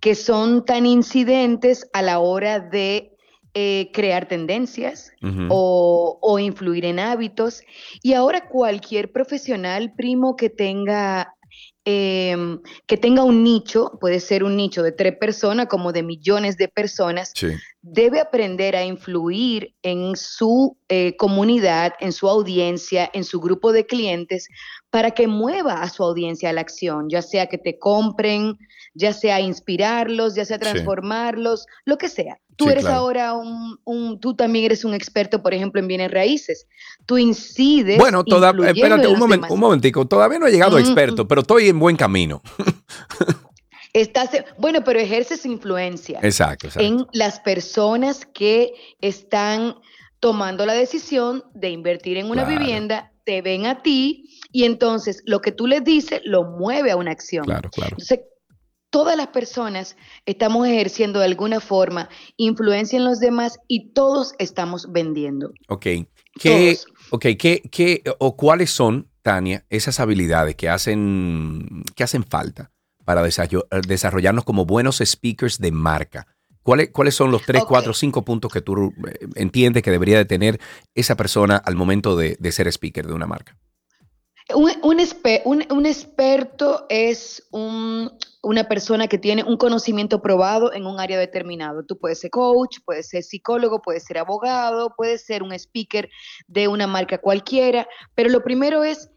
Speaker 4: que son tan incidentes a la hora de eh, crear tendencias o, influir en hábitos. Y ahora cualquier profesional, primo, que tenga Em, que tenga un nicho, puede ser un nicho de tres personas como de millones de personas, debe aprender a influir en su eh, comunidad, en su audiencia, en su grupo de clientes, para que mueva a su audiencia a la acción, ya sea que te compren, ya sea inspirarlos, ya sea transformarlos, lo que sea. Tú eres ahora un, tú también eres un experto, por ejemplo, en bienes raíces. Tú incides.
Speaker 2: Bueno, espérate un, moment, un momentico, todavía no he llegado a experto, pero estoy en buen camino.
Speaker 4: Estás, bueno, pero ejerces influencia
Speaker 2: exacto,
Speaker 4: en las personas que están tomando la decisión de invertir en una vivienda, te ven a ti y entonces lo que tú les dices lo mueve a una acción.
Speaker 2: Claro, claro.
Speaker 4: Entonces, todas las personas estamos ejerciendo de alguna forma influencia en los demás y todos estamos vendiendo.
Speaker 2: Ok. ¿Qué, okay, ¿qué, qué, o cuáles son, Tania, esas habilidades que hacen, que hacen falta para desarrollarnos como buenos speakers de marca? ¿Cuáles, ¿Cuáles son los tres, cuatro, cinco puntos que tú eh, entiendes que debería de tener esa persona al momento de ser speaker de una marca?
Speaker 4: Un, un, experto es una persona que tiene un conocimiento probado en un área determinado. Tú puedes ser coach, puedes ser psicólogo, puedes ser abogado, puedes ser un speaker de una marca cualquiera, pero lo primero es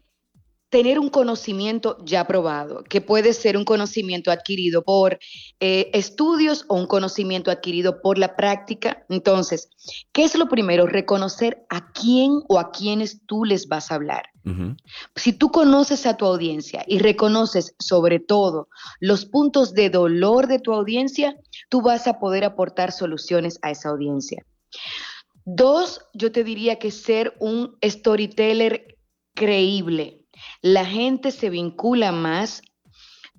Speaker 4: tener un conocimiento ya probado, que puede ser un conocimiento adquirido por eh, estudios o un conocimiento adquirido por la práctica. Entonces, ¿qué es lo primero? Reconocer a quién o a quiénes tú les vas a hablar. Si tú conoces a tu audiencia y reconoces sobre todo los puntos de dolor de tu audiencia, tú vas a poder aportar soluciones a esa audiencia. Dos, yo te diría que ser un storyteller creíble la gente se vincula más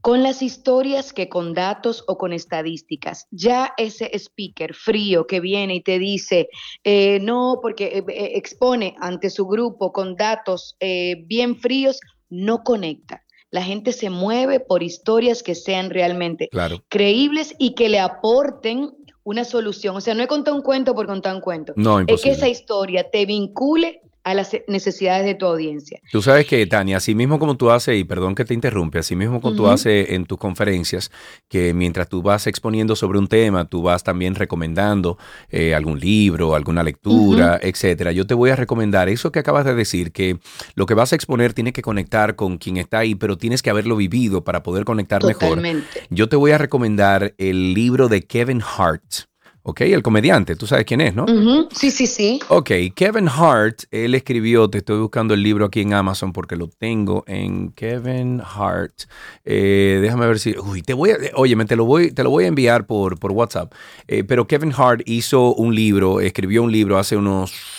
Speaker 4: con las historias que con datos o con estadísticas. Ya ese speaker frío que viene y te dice, eh, no, porque eh, eh, expone ante su grupo con datos bien fríos, no conecta. La gente se mueve por historias que sean realmente creíbles y que le aporten una solución. O sea, no he contado un cuento por contar un cuento.
Speaker 2: No,
Speaker 4: es que esa historia te vincule a las necesidades de tu audiencia.
Speaker 2: Tú sabes que, Tania, así mismo como tú haces, y perdón que te interrumpe, así mismo como tú haces en tus conferencias, que mientras tú vas exponiendo sobre un tema, tú vas también recomendando eh, algún libro, alguna lectura, etcétera. Yo te voy a recomendar eso que acabas de decir, que lo que vas a exponer tiene que conectar con quien está ahí, pero tienes que haberlo vivido para poder conectar
Speaker 4: Totalmente.
Speaker 2: mejor. Yo te voy a recomendar el libro de Kevin Hart. ¿Ok? El comediante, tú sabes quién es, ¿no?
Speaker 4: Sí, sí, sí.
Speaker 2: Ok, Kevin Hart, él escribió, te estoy buscando el libro aquí en Amazon porque lo tengo en Kevin Hart. Eh, déjame ver si, uy, te voy a, oye, te lo voy, te lo voy a enviar por, por WhatsApp. Eh, pero Kevin Hart hizo un libro, escribió un libro hace unos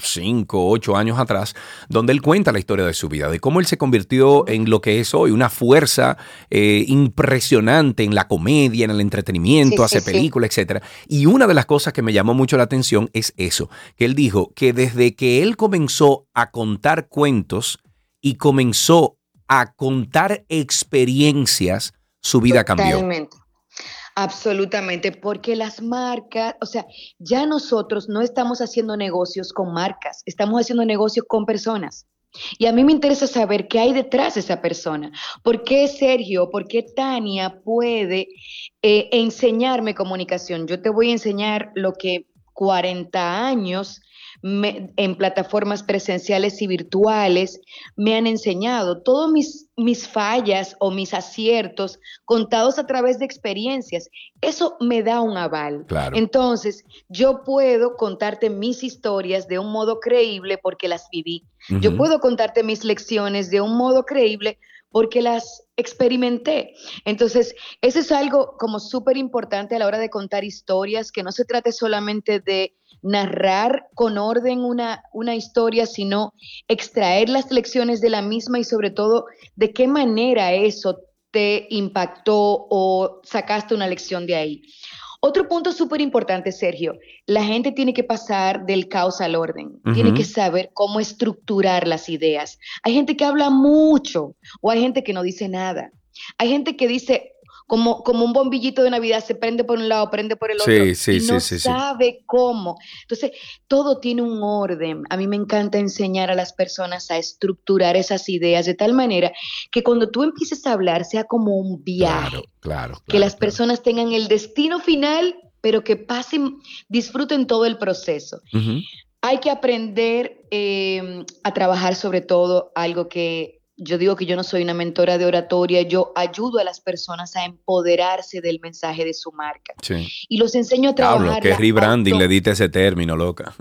Speaker 2: cinco, ocho años atrás, donde él cuenta la historia de su vida, de cómo él se convirtió en lo que es hoy, una fuerza eh, impresionante en la comedia, en el entretenimiento, hace películas, etc. Y una de las cosas que me llamó mucho la atención es eso, que él dijo que desde que él comenzó a contar cuentos y comenzó a contar experiencias, su vida cambió.
Speaker 4: Absolutamente, porque las marcas, o sea, ya nosotros no estamos haciendo negocios con marcas, estamos haciendo negocios con personas. Y a mí me interesa saber qué hay detrás de esa persona. ¿Por qué Sergio, por qué Tania puede eh, enseñarme comunicación? Yo te voy a enseñar lo que 40 años en plataformas presenciales y virtuales me han enseñado. Todos mis, mis fallas o mis aciertos contados a través de experiencias, eso me da un aval. Entonces, yo puedo contarte mis historias de un modo creíble porque las viví. Yo puedo contarte mis lecciones de un modo creíble porque las experimenté. Entonces, eso es algo como súper importante a la hora de contar historias, que no se trate solamente de narrar con orden una, una historia, sino extraer las lecciones de la misma y sobre todo de qué manera eso te impactó o sacaste una lección de ahí. Otro punto súper importante, Sergio, la gente tiene que pasar del caos al orden, tiene que saber cómo estructurar las ideas. Hay gente que habla mucho o hay gente que no dice nada. Hay gente que dice, como, como un bombillito de Navidad, se prende por un lado, prende por el otro, y no sabe cómo. Entonces, todo tiene un orden. A mí me encanta enseñar a las personas a estructurar esas ideas de tal manera que cuando tú empieces a hablar sea como un viaje.
Speaker 2: Claro, claro.
Speaker 4: que las personas tengan el destino final, pero que pasen, disfruten todo el proceso. Hay que aprender eh, a trabajar sobre todo algo que yo digo que yo no soy una mentora de oratoria, yo ayudo a las personas a empoderarse del mensaje de su marca. Y los enseño a trabajar. Hablo,
Speaker 2: que rebranding le diste ese término, loca.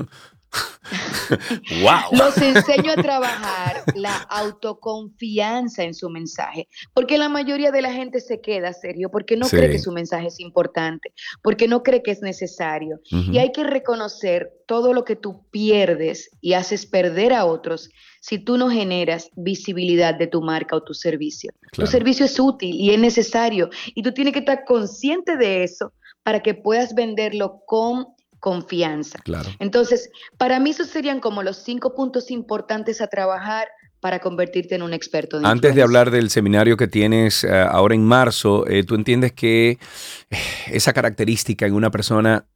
Speaker 2: wow.
Speaker 4: Los enseño a trabajar la autoconfianza en su mensaje, porque la mayoría de la gente se queda serio, porque no cree que su mensaje es importante, porque no cree que es necesario. Y hay que reconocer todo lo que tú pierdes y haces perder a otros si tú no generas visibilidad de tu marca o tu servicio. Tu servicio es útil y es necesario y tú tienes que estar consciente de eso para que puedas venderlo con confianza.
Speaker 2: Claro.
Speaker 4: Entonces, para mí esos serían como los cinco puntos importantes a trabajar para convertirte en un experto.
Speaker 2: Antes de hablar del seminario que tienes eh, ahora en marzo, eh, ¿tú entiendes que eh, esa característica en una persona,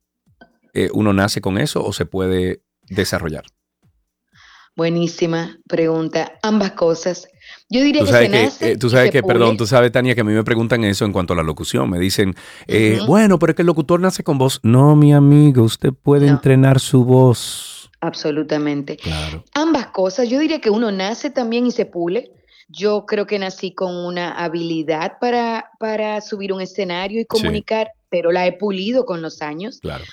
Speaker 2: uno nace con eso o se puede desarrollar?
Speaker 4: Buenísima pregunta. Ambas cosas. Yo diría que se nace.
Speaker 2: Eh, tú sabes que, perdón, tú sabes, Tania, que a mí me preguntan eso en cuanto a la locución. Me dicen, eh, bueno, pero es que el locutor nace con voz. No, mi amigo, usted puede entrenar su voz.
Speaker 4: Absolutamente.
Speaker 2: Claro.
Speaker 4: Ambas cosas. Yo diría que uno nace también y se pule. Yo creo que nací con una habilidad para, para subir un escenario y comunicar, pero la he pulido con los años.
Speaker 2: Claro.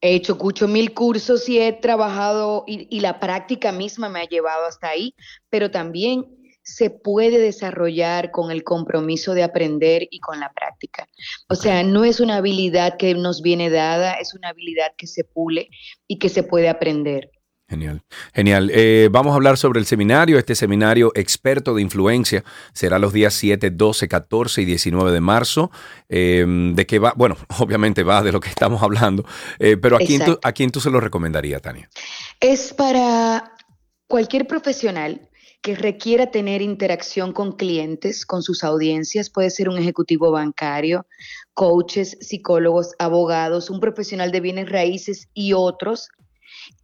Speaker 4: He hecho muchos mil cursos y he trabajado y, la práctica misma me ha llevado hasta ahí, pero también se puede desarrollar con el compromiso de aprender y con la práctica. O sea, no es una habilidad que nos viene dada, es una habilidad que se pule y que se puede aprender.
Speaker 2: Genial, genial. Eh, vamos a hablar sobre el seminario. Este seminario experto de influencia será los días 7, 12, 14 y 19 de marzo. Em, ¿De qué va? Bueno, obviamente va de lo que estamos hablando, eh, pero ¿a quién, tú, ¿a quién tú se lo recomendaría, Tania?
Speaker 4: Es para cualquier profesional que requiera tener interacción con clientes, con sus audiencias, puede ser un ejecutivo bancario, coaches, psicólogos, abogados, un profesional de bienes raíces y otros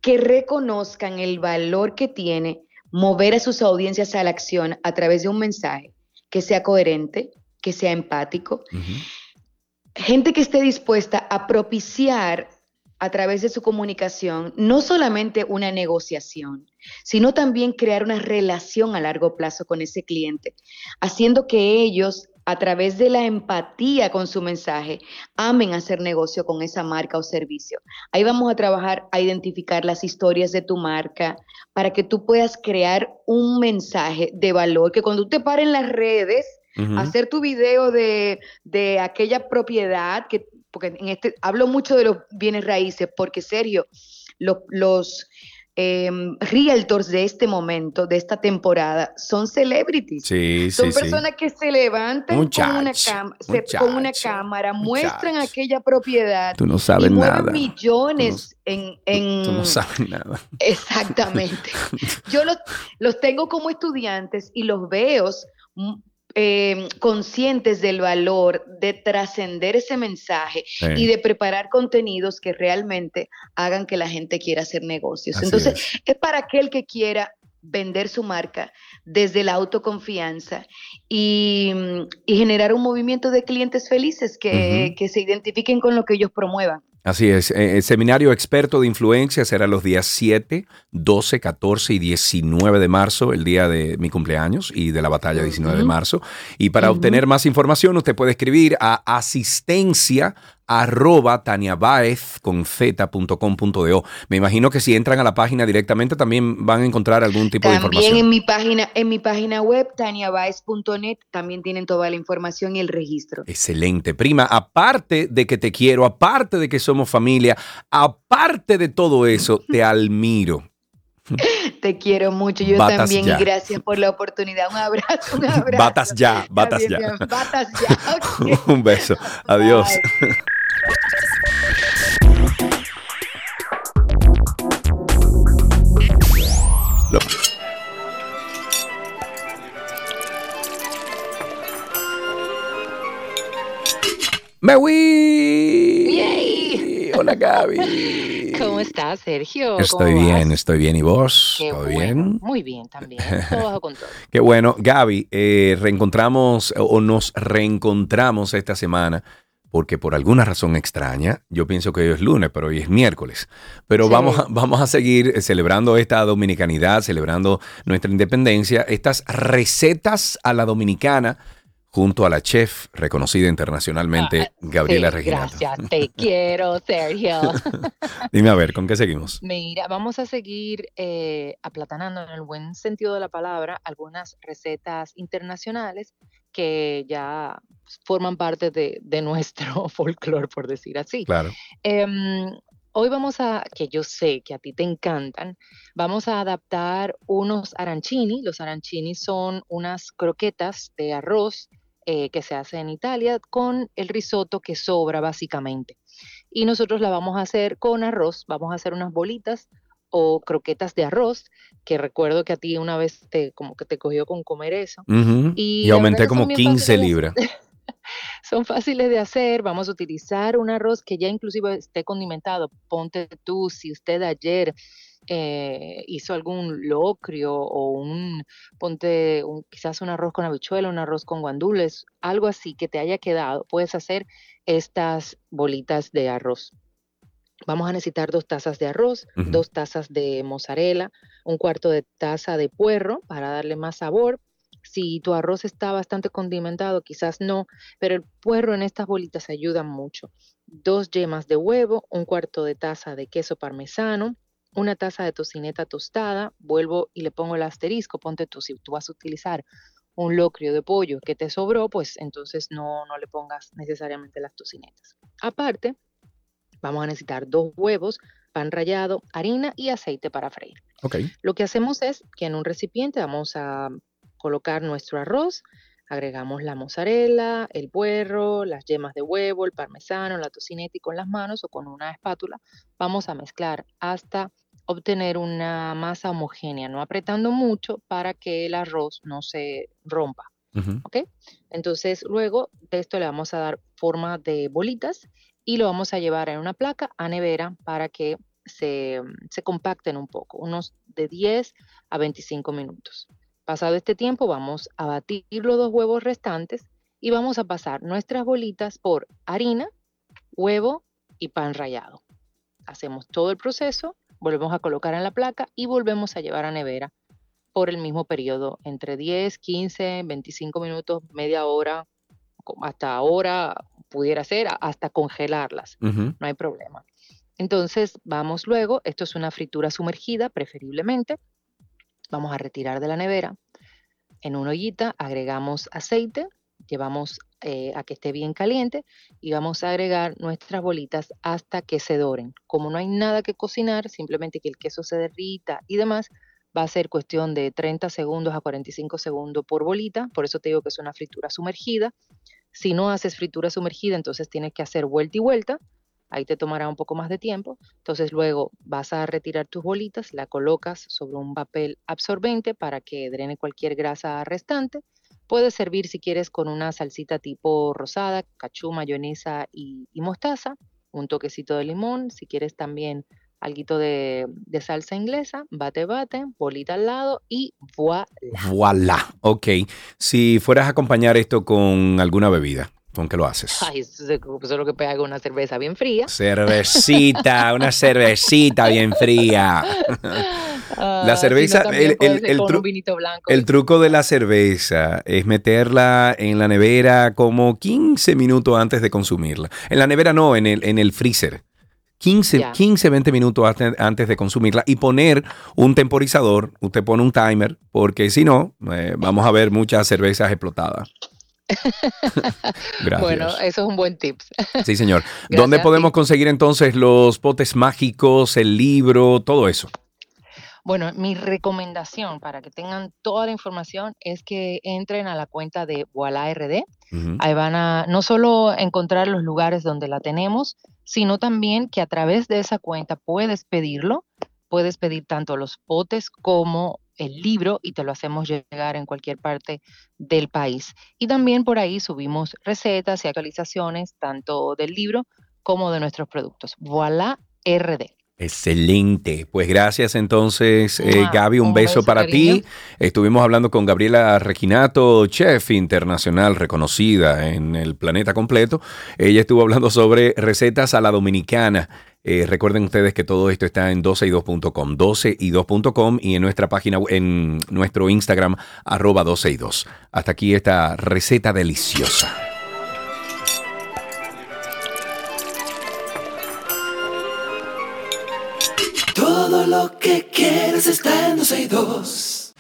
Speaker 4: que reconozcan el valor que tiene mover a sus audiencias a la acción a través de un mensaje que sea coherente, que sea empático. Gente que esté dispuesta a propiciar a través de su comunicación no solamente una negociación, sino también crear una relación a largo plazo con ese cliente, haciendo que ellos a través de la empatía con su mensaje, amen hacer negocio con esa marca o servicio. Ahí vamos a trabajar a identificar las historias de tu marca para que tú puedas crear un mensaje de valor que cuando tú te pares en las redes, hacer tu video de, aquella propiedad, que, porque en este hablo mucho de los bienes raíces, porque Sergio, los eh, realtors de este momento, de esta temporada, son celebrities. son personas que se levantan con, una con, una cámara, muestran aquella propiedad.
Speaker 2: Tú no sabes y nada.
Speaker 4: millones en, en,
Speaker 2: Tú no sabes nada.
Speaker 4: Exactamente. Yo los, los tengo como estudiantes y los veo eh, conscientes del valor de trascender ese mensaje
Speaker 2: Sí.
Speaker 4: y de preparar contenidos que realmente hagan que la gente quiera hacer negocios.
Speaker 2: Así
Speaker 4: Entonces,
Speaker 2: es.
Speaker 4: es para aquel que quiera vender su marca desde la autoconfianza y, mm, y generar un movimiento de clientes felices que, que se identifiquen con lo que ellos promuevan.
Speaker 2: Así es. eh, El seminario experto de influencia será los días 7, 12, 14 y 19 de marzo, el día de mi cumpleaños y de la batalla 19 de marzo. Y para obtener más información, usted puede escribir a asistencia arroba taniabaez con z.com.do. Me imagino que si entran a la página directamente también van a encontrar algún tipo de
Speaker 4: También
Speaker 2: información.
Speaker 4: en mi página, en mi página web, taniabaez.net, también tienen toda la información y el registro.
Speaker 2: Excelente, prima. Aparte de que te quiero, aparte de que somos familia, aparte de todo eso, te admiro.
Speaker 4: Te quiero mucho, yo
Speaker 2: Batas
Speaker 4: también,
Speaker 2: ya.
Speaker 4: y gracias por la oportunidad. Un abrazo, un abrazo.
Speaker 2: Batas ya, batas ya.
Speaker 4: Batas ya.
Speaker 2: Un beso. Adiós.
Speaker 4: Bye.
Speaker 2: ¡Me voy! Hola, Gaby.
Speaker 5: ¿Cómo estás, Sergio?
Speaker 2: Estoy
Speaker 5: ¿Cómo
Speaker 2: bien,
Speaker 5: vas?
Speaker 2: estoy bien. ¿Y vos?
Speaker 5: Qué
Speaker 2: ¿Todo
Speaker 5: bueno.
Speaker 2: bien?
Speaker 5: Muy bien también. Todo bajo control.
Speaker 2: Qué bueno. Gaby, eh, reencontramos o nos reencontramos esta semana porque por alguna razón extraña, yo pienso que hoy es lunes, pero hoy es miércoles. Pero
Speaker 5: Sí.
Speaker 2: vamos, a, vamos a seguir eh, celebrando esta dominicanidad, celebrando nuestra independencia, estas recetas a la dominicana junto a la chef reconocida internacionalmente,
Speaker 5: Ah,
Speaker 2: Gabriela
Speaker 5: Sí,
Speaker 2: Reginato.
Speaker 5: Gracias, te quiero, Sergio.
Speaker 2: Dime a ver, ¿con qué seguimos?
Speaker 5: Mira, vamos a seguir eh, aplatanando en el buen sentido de la palabra algunas recetas internacionales que ya forman parte de, de nuestro folclore, por decir así.
Speaker 2: Claro.
Speaker 5: Em, hoy vamos a, que yo sé que a ti te encantan, vamos a adaptar unos arancini. Los arancini son unas croquetas de arroz eh, que se hace en Italia con el risotto que sobra básicamente. Y nosotros la vamos a hacer con arroz, vamos a hacer unas bolitas o croquetas de arroz, que recuerdo que a ti una vez te, como que te cogió con comer eso. Y
Speaker 2: Y, aumenté como
Speaker 5: son bien
Speaker 2: 15
Speaker 5: fáciles de
Speaker 2: libras.
Speaker 5: son fáciles de hacer. Vamos a utilizar un arroz que ya inclusive esté condimentado. Ponte tú, si usted ayer eh, hizo algún locrio o un, ponte un- quizás un arroz con habichuela, un arroz con guandules, algo así que te haya quedado, puedes hacer estas bolitas de arroz. Vamos a necesitar dos tazas de arroz, dos tazas de mozzarella, un cuarto de taza de puerro para darle más sabor. Si tu arroz está bastante condimentado, quizás no, pero el puerro en estas bolitas ayuda mucho. Dos yemas de huevo, un cuarto de taza de queso parmesano, una taza de tocineta tostada, vuelvo y le pongo el asterisco, ponte tú, si tú vas a utilizar un locrio de pollo que te sobró, pues entonces no, no le pongas necesariamente las tocinetas. Aparte, vamos a necesitar dos huevos, pan rallado, harina y aceite para freír. Lo que hacemos es que en un recipiente vamos a colocar nuestro arroz, agregamos la mozzarella, el puerro, las yemas de huevo, el parmesano, la tocineta y con las manos o con una espátula vamos a mezclar hasta obtener una masa homogénea, no apretando mucho para que el arroz no se rompa. Entonces, luego de esto le vamos a dar forma de bolitas y lo vamos a llevar en una placa a nevera para que se, se compacten un poco, unos de 10 a 25 minutos. Pasado este tiempo, vamos a batir los dos huevos restantes y vamos a pasar nuestras bolitas por harina, huevo y pan rallado. Hacemos todo el proceso, volvemos a colocar en la placa y volvemos a llevar a nevera por el mismo periodo, entre 10, 15, 25 minutos, media hora, hasta hora pudiera ser, hasta congelarlas, no hay problema. Entonces, vamos luego, esto es una fritura sumergida, preferiblemente. Vamos a retirar de la nevera. En una ollita agregamos aceite, llevamos eh, a que esté bien caliente y vamos a agregar nuestras bolitas hasta que se doren. Como no hay nada que cocinar, simplemente que el queso se derrita y demás, va a ser cuestión de 30 segundos a 45 segundos por bolita, por eso te digo que es una fritura sumergida. Si no haces fritura sumergida, entonces tienes que hacer vuelta y vuelta, ahí te tomará un poco más de tiempo. Entonces luego vas a retirar tus bolitas, la colocas sobre un papel absorbente para que drene cualquier grasa restante. Puedes servir si quieres con una salsita tipo rosada, cachú, mayonesa y, y mostaza, un toquecito de limón, si quieres también algo de, de salsa inglesa, bate bate, bolita al lado y voilà.
Speaker 2: Voilà, ok. Si fueras a acompañar esto con alguna bebida, ¿con qué lo haces?
Speaker 5: Ay, eso es lo que pega una cerveza bien fría.
Speaker 2: Cervecita, una cervecita bien fría.
Speaker 5: Ah,
Speaker 2: La cerveza, el- el- tru- truco de la cerveza es meterla en la nevera como 15 minutos antes de consumirla. En la nevera no, en el, en el freezer. 15,
Speaker 5: Ya.
Speaker 2: 15, 20 minutos ante- antes de consumirla y poner un temporizador, usted pone un timer, porque si no, eh, vamos a ver muchas cervezas explotadas. Gracias.
Speaker 5: Bueno, eso es un buen tips.
Speaker 2: sí, señor.
Speaker 5: gracias
Speaker 2: ¿Dónde podemos conseguir entonces los potes mágicos, el libro, todo eso?
Speaker 5: Bueno, mi recomendación para que tengan toda la información es que entren a la cuenta de Voilà RD. Ahí van a no solo encontrar los lugares donde la tenemos, sino también que a través de esa cuenta puedes pedirlo. Puedes pedir tanto los potes como el libro y te lo hacemos llegar en cualquier parte del país. Y también por ahí subimos recetas y actualizaciones tanto del libro como de nuestros productos. Voilà RD.
Speaker 2: Excelente. Pues gracias entonces, eh, Gaby. Un,
Speaker 5: un
Speaker 2: beso,
Speaker 5: beso,
Speaker 2: para
Speaker 5: cariño.
Speaker 2: ti. Estuvimos hablando con Gabriela Reginato, chef internacional reconocida en el planeta completo. Ella estuvo hablando sobre recetas a la dominicana. Eh, recuerden ustedes que todo esto está en 12y2.com, 12y2.com y en nuestra página, en nuestro Instagram, arroba 12y2. Hasta aquí esta receta deliciosa.
Speaker 1: Que quieres está en 12 y 2.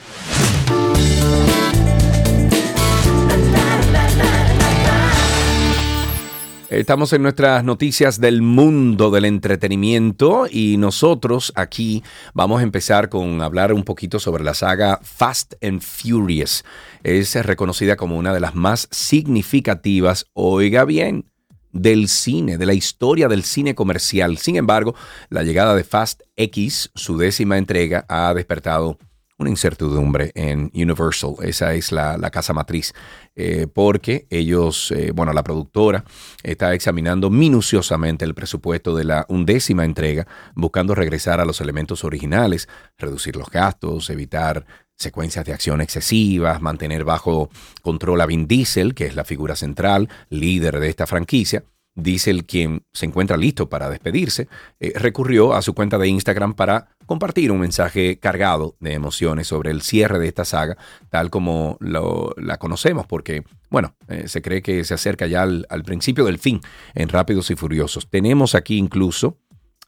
Speaker 2: Estamos en nuestras noticias del mundo del entretenimiento y nosotros aquí vamos a empezar con hablar un poquito sobre la saga Fast and Furious. Es reconocida como una de las más significativas, oiga bien, del cine, de la historia del cine comercial. Sin embargo, la llegada de Fast X, su décima entrega, ha despertado una incertidumbre en Universal, esa es la, la casa matriz, eh, porque ellos, eh, bueno, la productora está examinando minuciosamente el presupuesto de la undécima entrega, buscando regresar a los elementos originales, reducir los gastos, evitar secuencias de acción excesivas, mantener bajo control a Vin Diesel, que es la figura central, líder de esta franquicia. Diesel, quien se encuentra listo para despedirse, eh, recurrió a su cuenta de Instagram para compartir un mensaje cargado de emociones sobre el cierre de esta saga, tal como lo- la conocemos, porque, bueno, eh, se cree que se acerca ya al, al principio del fin en Rápidos y Furiosos. Tenemos aquí incluso,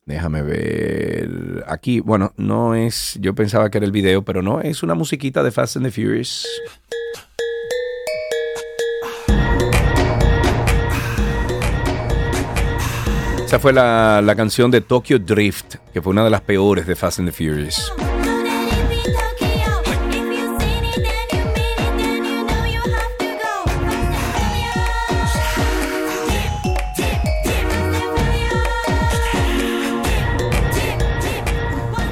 Speaker 2: déjame ver, aquí, bueno, no es, yo pensaba que era el video, pero no, es una musiquita de Fast and the Furious. Esa fue la, la canción de Tokyo Drift, que fue una de las peores de Fast and the Furious.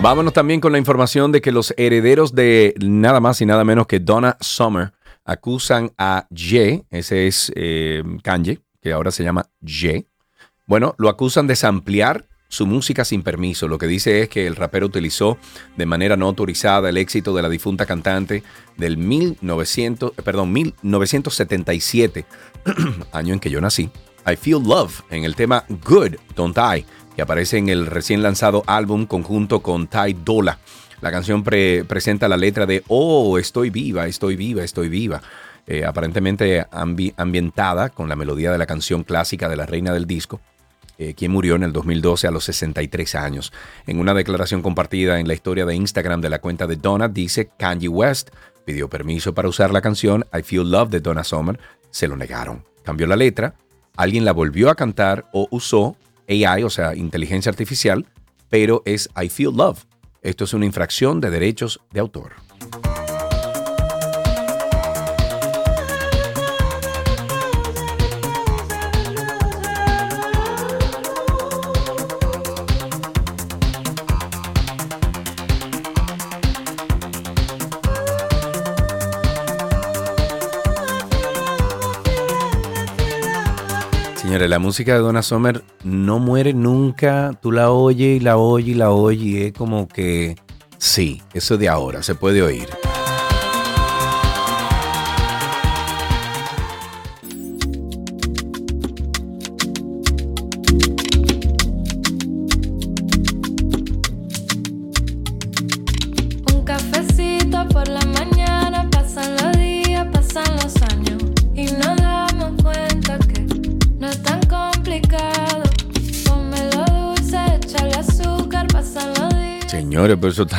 Speaker 2: Vámonos también con la información de que los herederos de nada más y nada menos que Donna Summer acusan a Ye, ese es eh, Kanye, que ahora se llama Ye. Bueno, lo acusan de samplear su música sin permiso. Lo que dice es que el rapero utilizó de manera no autorizada el éxito de la difunta cantante del 1900, eh, perdón, 1977, año en que yo nací. I Feel Love en el tema Good, Don't I, que aparece en el recién lanzado álbum conjunto con Ty Dolla. La canción pre- presenta la letra de Oh, estoy viva, estoy viva, estoy viva. Eh, aparentemente ambi- ambientada con la melodía de la canción clásica de la reina del disco, eh, quien murió en el 2012 a los 63 años. En una declaración compartida en la historia de Instagram de la cuenta de Donna, dice Kanye West pidió permiso para usar la canción I Feel Love de Donna Summer. Se lo negaron. Cambió la letra, alguien la volvió a cantar o usó AI, o sea, inteligencia artificial, pero es I Feel Love. Esto es una infracción de derechos de autor. Señores, la música de Donna Summer no muere nunca. Tú la oyes y la oyes y la oyes y es como que sí, eso de ahora se puede oír. Pero eso está,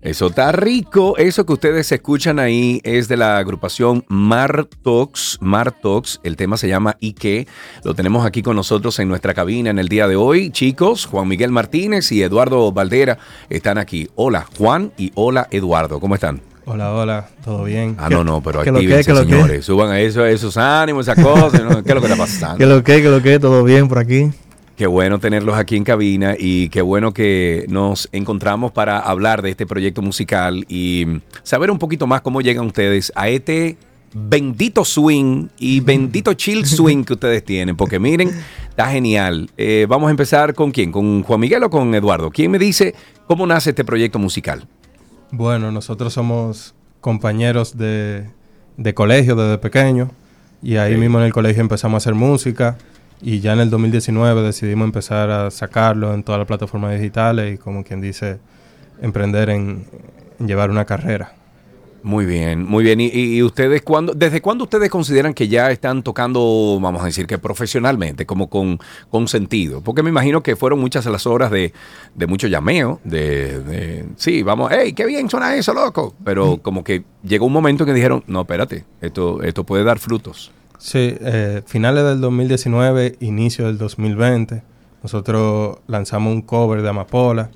Speaker 2: eso está rico. Eso que ustedes escuchan ahí es de la agrupación Martox. Martox, el tema se llama Ike. Lo tenemos aquí con nosotros en nuestra cabina en el día de hoy. Chicos, Juan Miguel Martínez y Eduardo Valdera están aquí. Hola, Juan y hola, Eduardo. ¿Cómo están?
Speaker 6: Hola, hola, ¿todo bien?
Speaker 2: Ah, no, no, pero
Speaker 6: ¿Qué
Speaker 2: actívense,
Speaker 6: qué
Speaker 2: señores. Suban a eso, a esos ánimos, esas cosas. ¿no? ¿Qué es lo que está pasando?
Speaker 6: ¿Qué lo que, qué lo que? ¿Todo bien por aquí?
Speaker 2: Qué bueno tenerlos aquí en cabina y qué bueno que nos encontramos para hablar de este proyecto musical y saber un poquito más cómo llegan ustedes a este bendito swing y bendito chill swing que ustedes tienen, porque miren, está genial. Eh, vamos a empezar con quién, con Juan Miguel o con Eduardo. ¿Quién me dice cómo nace este proyecto musical?
Speaker 6: Bueno, nosotros somos compañeros de, de colegio desde pequeño y ahí mismo en el colegio empezamos a hacer música y ya en el 2019 decidimos empezar a sacarlo en todas las plataformas digitales y como quien dice, emprender en, en llevar una carrera.
Speaker 2: Muy bien, muy bien. ¿Y, ustedes cuándo, desde cuándo ustedes consideran que ya están tocando, vamos a decir que profesionalmente, como con, con sentido? Porque me imagino que fueron muchas las horas de, de mucho llameo, de, de, sí, vamos, hey, qué bien suena eso, loco. Pero como que llegó un momento en que dijeron, no, espérate, esto, esto puede dar frutos.
Speaker 6: Sí, eh, finales del 2019, inicio del 2020, nosotros lanzamos un cover de Amapola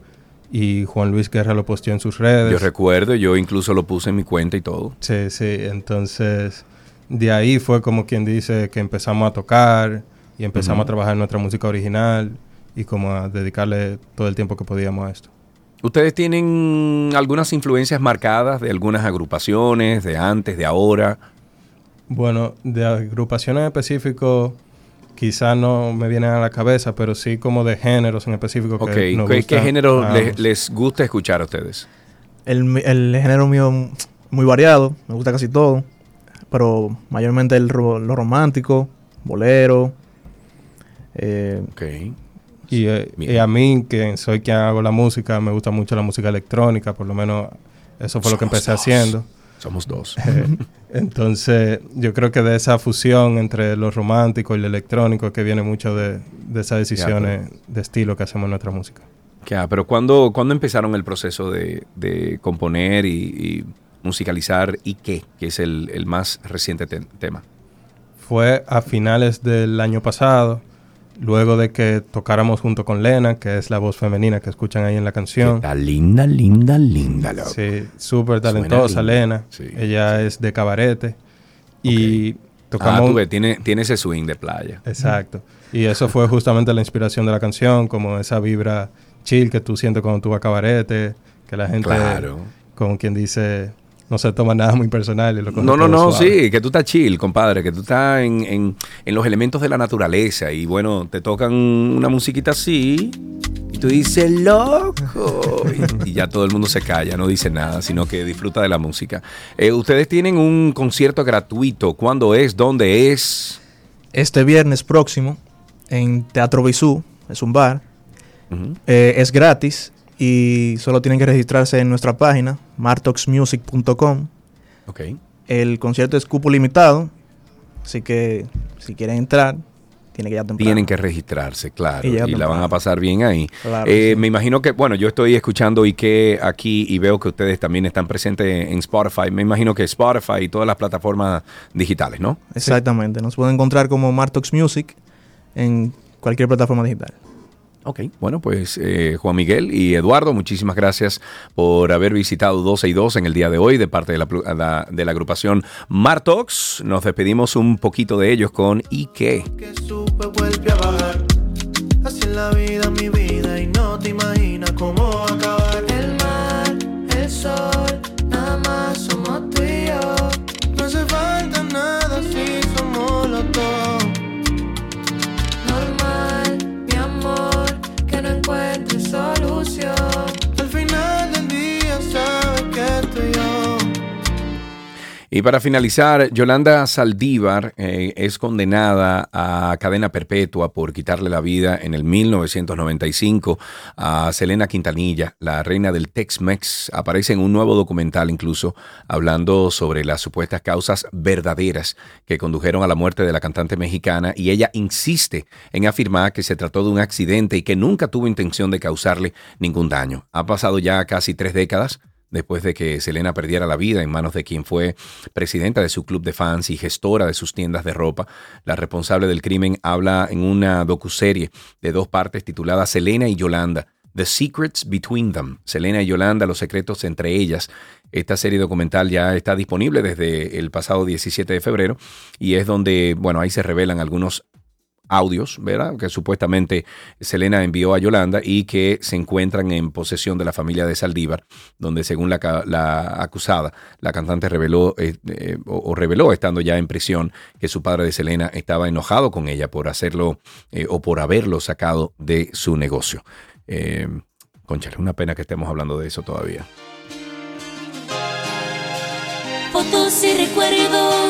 Speaker 6: y Juan Luis Guerra lo posteó en sus redes.
Speaker 2: Yo recuerdo, yo incluso lo puse en mi cuenta y todo.
Speaker 6: Sí, sí, entonces de ahí fue como quien dice que empezamos a tocar y empezamos a trabajar nuestra música original y como a dedicarle todo el tiempo que podíamos a esto.
Speaker 2: ¿Ustedes tienen algunas influencias marcadas de algunas agrupaciones, de antes, de ahora?
Speaker 6: Bueno, de agrupaciones en específico quizás no me vienen a la cabeza, pero sí como de géneros en específico
Speaker 2: Ok,
Speaker 6: que nos
Speaker 2: ¿qué, qué género les gusta escuchar a ustedes?
Speaker 7: El, el género mío muy variado, me gusta casi todo, pero mayormente el lo romántico, bolero. eh,
Speaker 2: Ok.
Speaker 6: Y, eh, y a mí, que soy quien hago la música, me gusta mucho la música electrónica, por lo menos eso fue lo que empecé
Speaker 2: dos.
Speaker 6: haciendo.
Speaker 2: Somos dos.
Speaker 6: Entonces, yo creo que de esa fusión entre lo romántico y lo electrónico que viene mucho de, de esas decisiones de estilo que hacemos en nuestra música.
Speaker 2: Ya, pero ¿cuándo, cuándo empezaron el proceso de, de componer y, y musicalizar y qué? Que es el, el más reciente te- tema.
Speaker 6: Fue a finales del año pasado, luego de que tocáramos junto con Lena, que es la voz femenina que escuchan ahí en la canción.
Speaker 2: Está linda, linda, linda. loco.
Speaker 6: Sí, súper talentosa. Lena.
Speaker 2: Sí.
Speaker 6: Ella es de cabarete. Y
Speaker 2: Ah,
Speaker 6: tocamos...
Speaker 2: tú ves, tiene, tiene ese swing de playa.
Speaker 6: Exacto. Y eso fue justamente la inspiración de la canción, como esa vibra chill que tú sientes cuando tú vas a cabarete, que la gente,
Speaker 2: Claro.
Speaker 6: como quien dice, no se toma nada muy personal. Lo
Speaker 2: No, no, no,
Speaker 6: suave.
Speaker 2: sí, que tú estás chill, compadre, que tú estás en, en- en los elementos de la naturaleza y bueno, te tocan una musiquita así y tú dices, loco, y, y ya todo el mundo se calla, no dice nada, sino que disfruta de la música. Eh, ustedes tienen un concierto gratuito, ¿cuándo es? ¿Dónde es?
Speaker 7: este viernes próximo en Teatro Bisú, es un bar, eh, es gratis y solo tienen que registrarse en nuestra página, martoxmusic.com.
Speaker 2: Ok.
Speaker 7: El concierto es cupo limitado, así que si quieren entrar, tienen que ya temprano.
Speaker 2: Tienen que registrarse, claro,
Speaker 7: Y
Speaker 2: y, la van a pasar bien ahí.
Speaker 7: Claro,
Speaker 2: Eh,
Speaker 7: sí.
Speaker 2: Me imagino que, bueno, yo estoy escuchando Ike aquí y veo que ustedes también están presentes en Spotify. Me imagino que Spotify y todas las plataformas digitales, ¿no?
Speaker 7: Exactamente, nos pueden encontrar como Martox Music en cualquier plataforma digital.
Speaker 2: Ok, bueno, pues eh, Juan Miguel y Eduardo, muchísimas gracias por haber visitado 12 y 2 en el día de hoy de parte de la, de la agrupación Martox. Nos despedimos un poquito de ellos con Ike.
Speaker 1: que supe vuelve a bajar. Así la vida, mi vida, y no te imaginas cómo
Speaker 8: solución. Y
Speaker 2: para finalizar, Yolanda Saldívar eh, es condenada a cadena perpetua por quitarle la vida en el 1995 a Selena Quintanilla, la reina del Tex-Mex. Aparece en un nuevo documental incluso hablando sobre las supuestas causas verdaderas que condujeron a la muerte de la cantante mexicana y ella insiste en afirmar que se trató de un accidente y que nunca tuvo intención de causarle ningún daño. Ha pasado ya casi tres décadas después de que Selena perdiera la vida en manos de quien fue presidenta de su club de fans y gestora de sus tiendas de ropa. La responsable del crimen habla en una docuserie de dos partes titulada Selena y Yolanda. The Secrets Between Them. Selena y Yolanda, los secretos entre ellas. Esta serie documental ya está disponible desde el pasado 17 de febrero y es donde, bueno, ahí se revelan algunos audios, ¿verdad? Que supuestamente Selena envió a Yolanda y que se encuentran en posesión de la familia de Saldívar, donde según la, acusada, la cantante reveló eh, eh, o, reveló estando ya en prisión que su padre de Selena estaba enojado con ella por hacerlo eh, o por haberlo sacado de su negocio. Conchale, una pena que estemos hablando de eso todavía.
Speaker 9: fotos y recuerdos.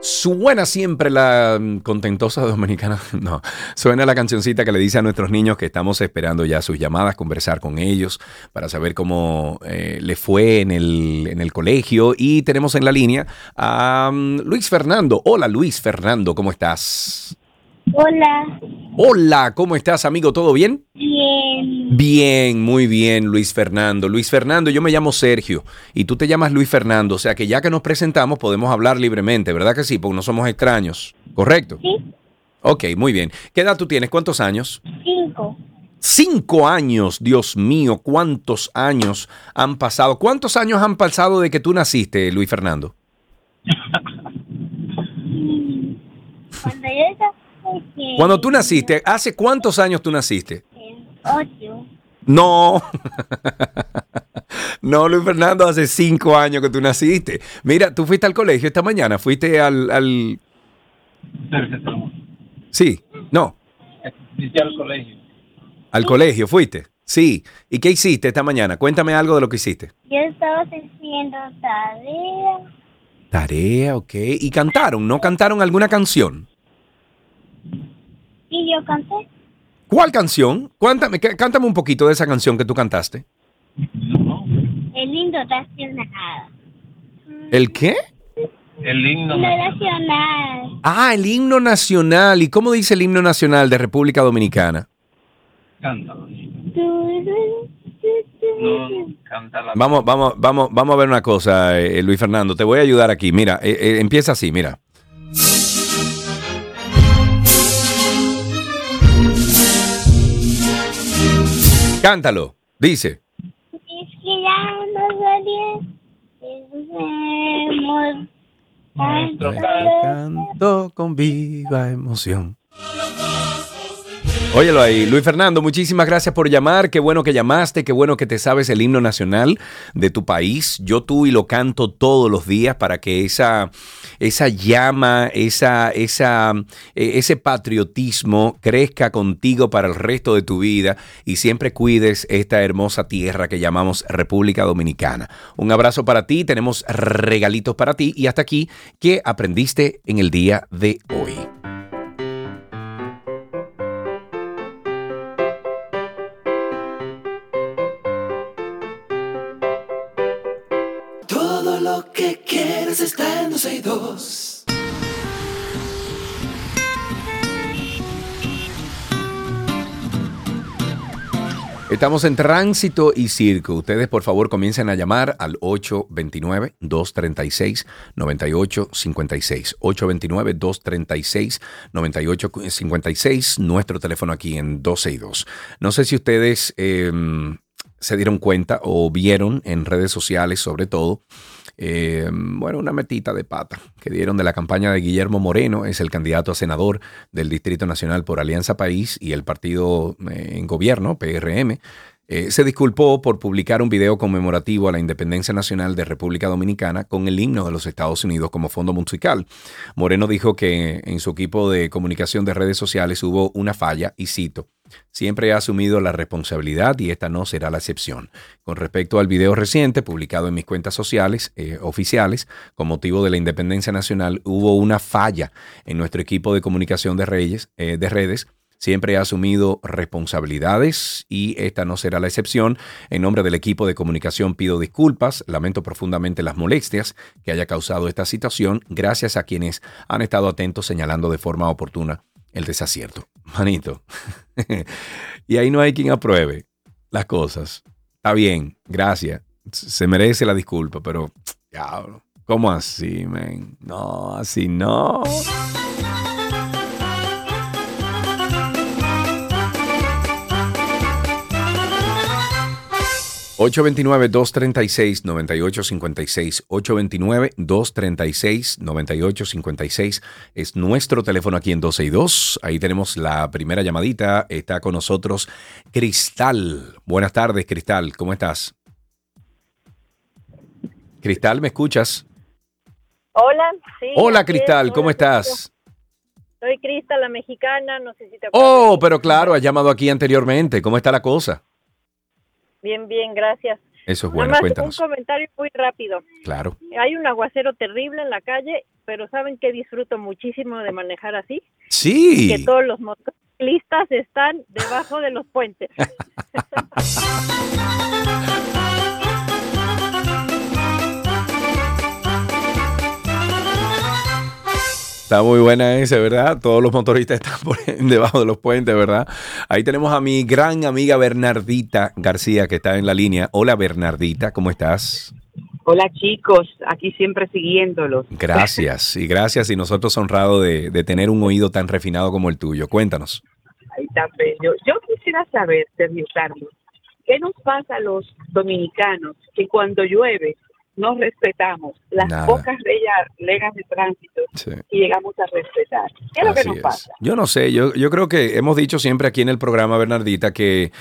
Speaker 2: Suena siempre la mm, contentosa dominicana. No, suena la cancioncita que le dice a nuestros niños que estamos esperando ya sus llamadas, conversar con ellos para saber cómo eh, le fue en el, en el, colegio. Y tenemos en la línea a mm, Luis Fernando. Hola Luis Fernando, ¿cómo estás?
Speaker 10: Hola,
Speaker 2: Hola, ¿cómo estás amigo? ¿Todo bien?
Speaker 10: bien.
Speaker 2: Bien, muy bien, Luis Fernando. Luis Fernando, yo me llamo Sergio y tú te llamas Luis Fernando, o sea que ya que nos presentamos podemos hablar libremente, ¿verdad que sí? Porque no somos extraños, ¿correcto?
Speaker 10: Sí,
Speaker 2: Ok, muy bien. ¿Qué edad tú tienes? ¿Cuántos años?
Speaker 10: cinco.
Speaker 2: Cinco años, Dios mío, ¿cuántos años han pasado? ¿Cuántos años han pasado de que tú naciste, Luis Fernando?
Speaker 10: Cuando yo
Speaker 2: Cuando tú naciste, ¿hace cuántos años tú naciste?
Speaker 10: Ocho.
Speaker 2: No. No, Luis Fernando, hace cinco años que tú naciste. Mira, tú fuiste al colegio esta mañana, fuiste al... al... Sí, no,
Speaker 11: al colegio.
Speaker 2: al colegio fuiste. Sí. ¿Y qué hiciste esta mañana? Cuéntame algo de lo que hiciste.
Speaker 10: Yo estaba haciendo tarea.
Speaker 2: Tarea, ok. ¿Y cantaron? ¿No cantaron alguna canción?
Speaker 10: Y yo canté.
Speaker 2: ¿Cuál canción? Cuéntame, cá- cántame un poquito de esa canción que tú cantaste.
Speaker 10: El lindo nacional.
Speaker 2: ¿El qué?
Speaker 11: El himno.
Speaker 10: Himno nacional.
Speaker 2: Ah, el himno nacional. ¿Y cómo dice el himno nacional de República Dominicana?
Speaker 11: Cántalo. No, cántala.
Speaker 2: Vamos, vamos, vamos, vamos a ver una cosa, eh, Luis Fernando. Te voy a ayudar aquí. Mira, eh, eh, empieza así, mira. Cántalo. Dice.
Speaker 10: Es que ya no.
Speaker 11: Nuestro
Speaker 2: Canto con viva emoción. Óyelo ahí, Luis Fernando, muchísimas gracias por llamar. Qué bueno que llamaste, qué bueno que te sabes el himno nacional de tu país. Yo tú y lo canto todos los días para que esa, esa llama, esa, esa, eh, ese patriotismo crezca contigo para el resto de tu vida y siempre cuides esta hermosa tierra que llamamos República Dominicana. Un abrazo para ti, tenemos regalitos para ti y hasta aquí, ¿qué aprendiste en el día de hoy? Estamos en tránsito y circo. Ustedes, por favor, comiencen a llamar al 829-236-9856. 829-236-9856. Nuestro teléfono aquí en 12 y 2. No sé si ustedes eh, se dieron cuenta o vieron en redes sociales, sobre todo, eh, bueno, una metita de pata que dieron de la campaña de Guillermo Moreno, es el candidato a senador del Distrito Nacional por Alianza País y el partido eh, en gobierno, PRM. Eh, se disculpó por publicar un video conmemorativo a la independencia nacional de República Dominicana con el himno de los Estados Unidos como fondo musical. Moreno dijo que en su equipo de comunicación de redes sociales hubo una falla y cito. Siempre he asumido la responsabilidad y esta no será la excepción. Con respecto al video reciente publicado en mis cuentas sociales eh, oficiales, con motivo de la independencia nacional, hubo una falla en nuestro equipo de comunicación de, eh, de redes. Siempre he asumido responsabilidades y esta no será la excepción. En nombre del equipo de comunicación pido disculpas, lamento profundamente las molestias que haya causado esta situación, gracias a quienes han estado atentos señalando de forma oportuna el desacierto. Manito. y ahí no hay quien apruebe las cosas. Está bien, gracias. Se merece la disculpa, pero diablo. ¿Cómo así, men? No, así no. 829-236-9856. 829-236-9856 es nuestro teléfono aquí en 12 y 2. Ahí tenemos la primera llamadita. Está con nosotros Cristal. Buenas tardes, Cristal. ¿Cómo estás? Cristal, ¿me escuchas?
Speaker 12: Hola, sí.
Speaker 2: Hola. Cristal. ¿Cómo estás?
Speaker 12: Soy Cristal, la mexicana, no sé si te acuerdas.
Speaker 2: Oh, pero claro, has llamado aquí anteriormente. ¿Cómo está la cosa?
Speaker 12: Bien, bien, gracias.
Speaker 2: Eso es bueno,
Speaker 12: más
Speaker 2: cuéntanos.
Speaker 12: un comentario muy rápido.
Speaker 2: Claro.
Speaker 12: Hay un aguacero terrible en la calle, pero ¿saben que disfruto muchísimo de manejar así?
Speaker 2: Sí.
Speaker 12: Que todos los motociclistas están debajo de los puentes.
Speaker 2: Está muy buena esa, ¿verdad? Todos los motoristas están por debajo de los puentes, ¿verdad? Ahí tenemos a mi gran amiga Bernardita García que está en la línea. Hola Bernardita, ¿cómo estás?
Speaker 13: Hola chicos, aquí siempre siguiéndolos.
Speaker 2: Gracias, y gracias y nosotros honrados de, de tener un oído tan refinado como el tuyo. Cuéntanos.
Speaker 13: Ahí está bello. Yo quisiera saber, Sergio Carlos, ¿qué nos pasa a los dominicanos que cuando llueve no respetamos las
Speaker 2: Nada.
Speaker 13: pocas reglas de tránsito
Speaker 2: Sí.
Speaker 13: y llegamos a respetar? ¿Qué es lo que nos
Speaker 2: es.
Speaker 13: pasa?
Speaker 2: Yo no sé, yo, yo creo que hemos dicho siempre aquí en el programa, Bernardita, que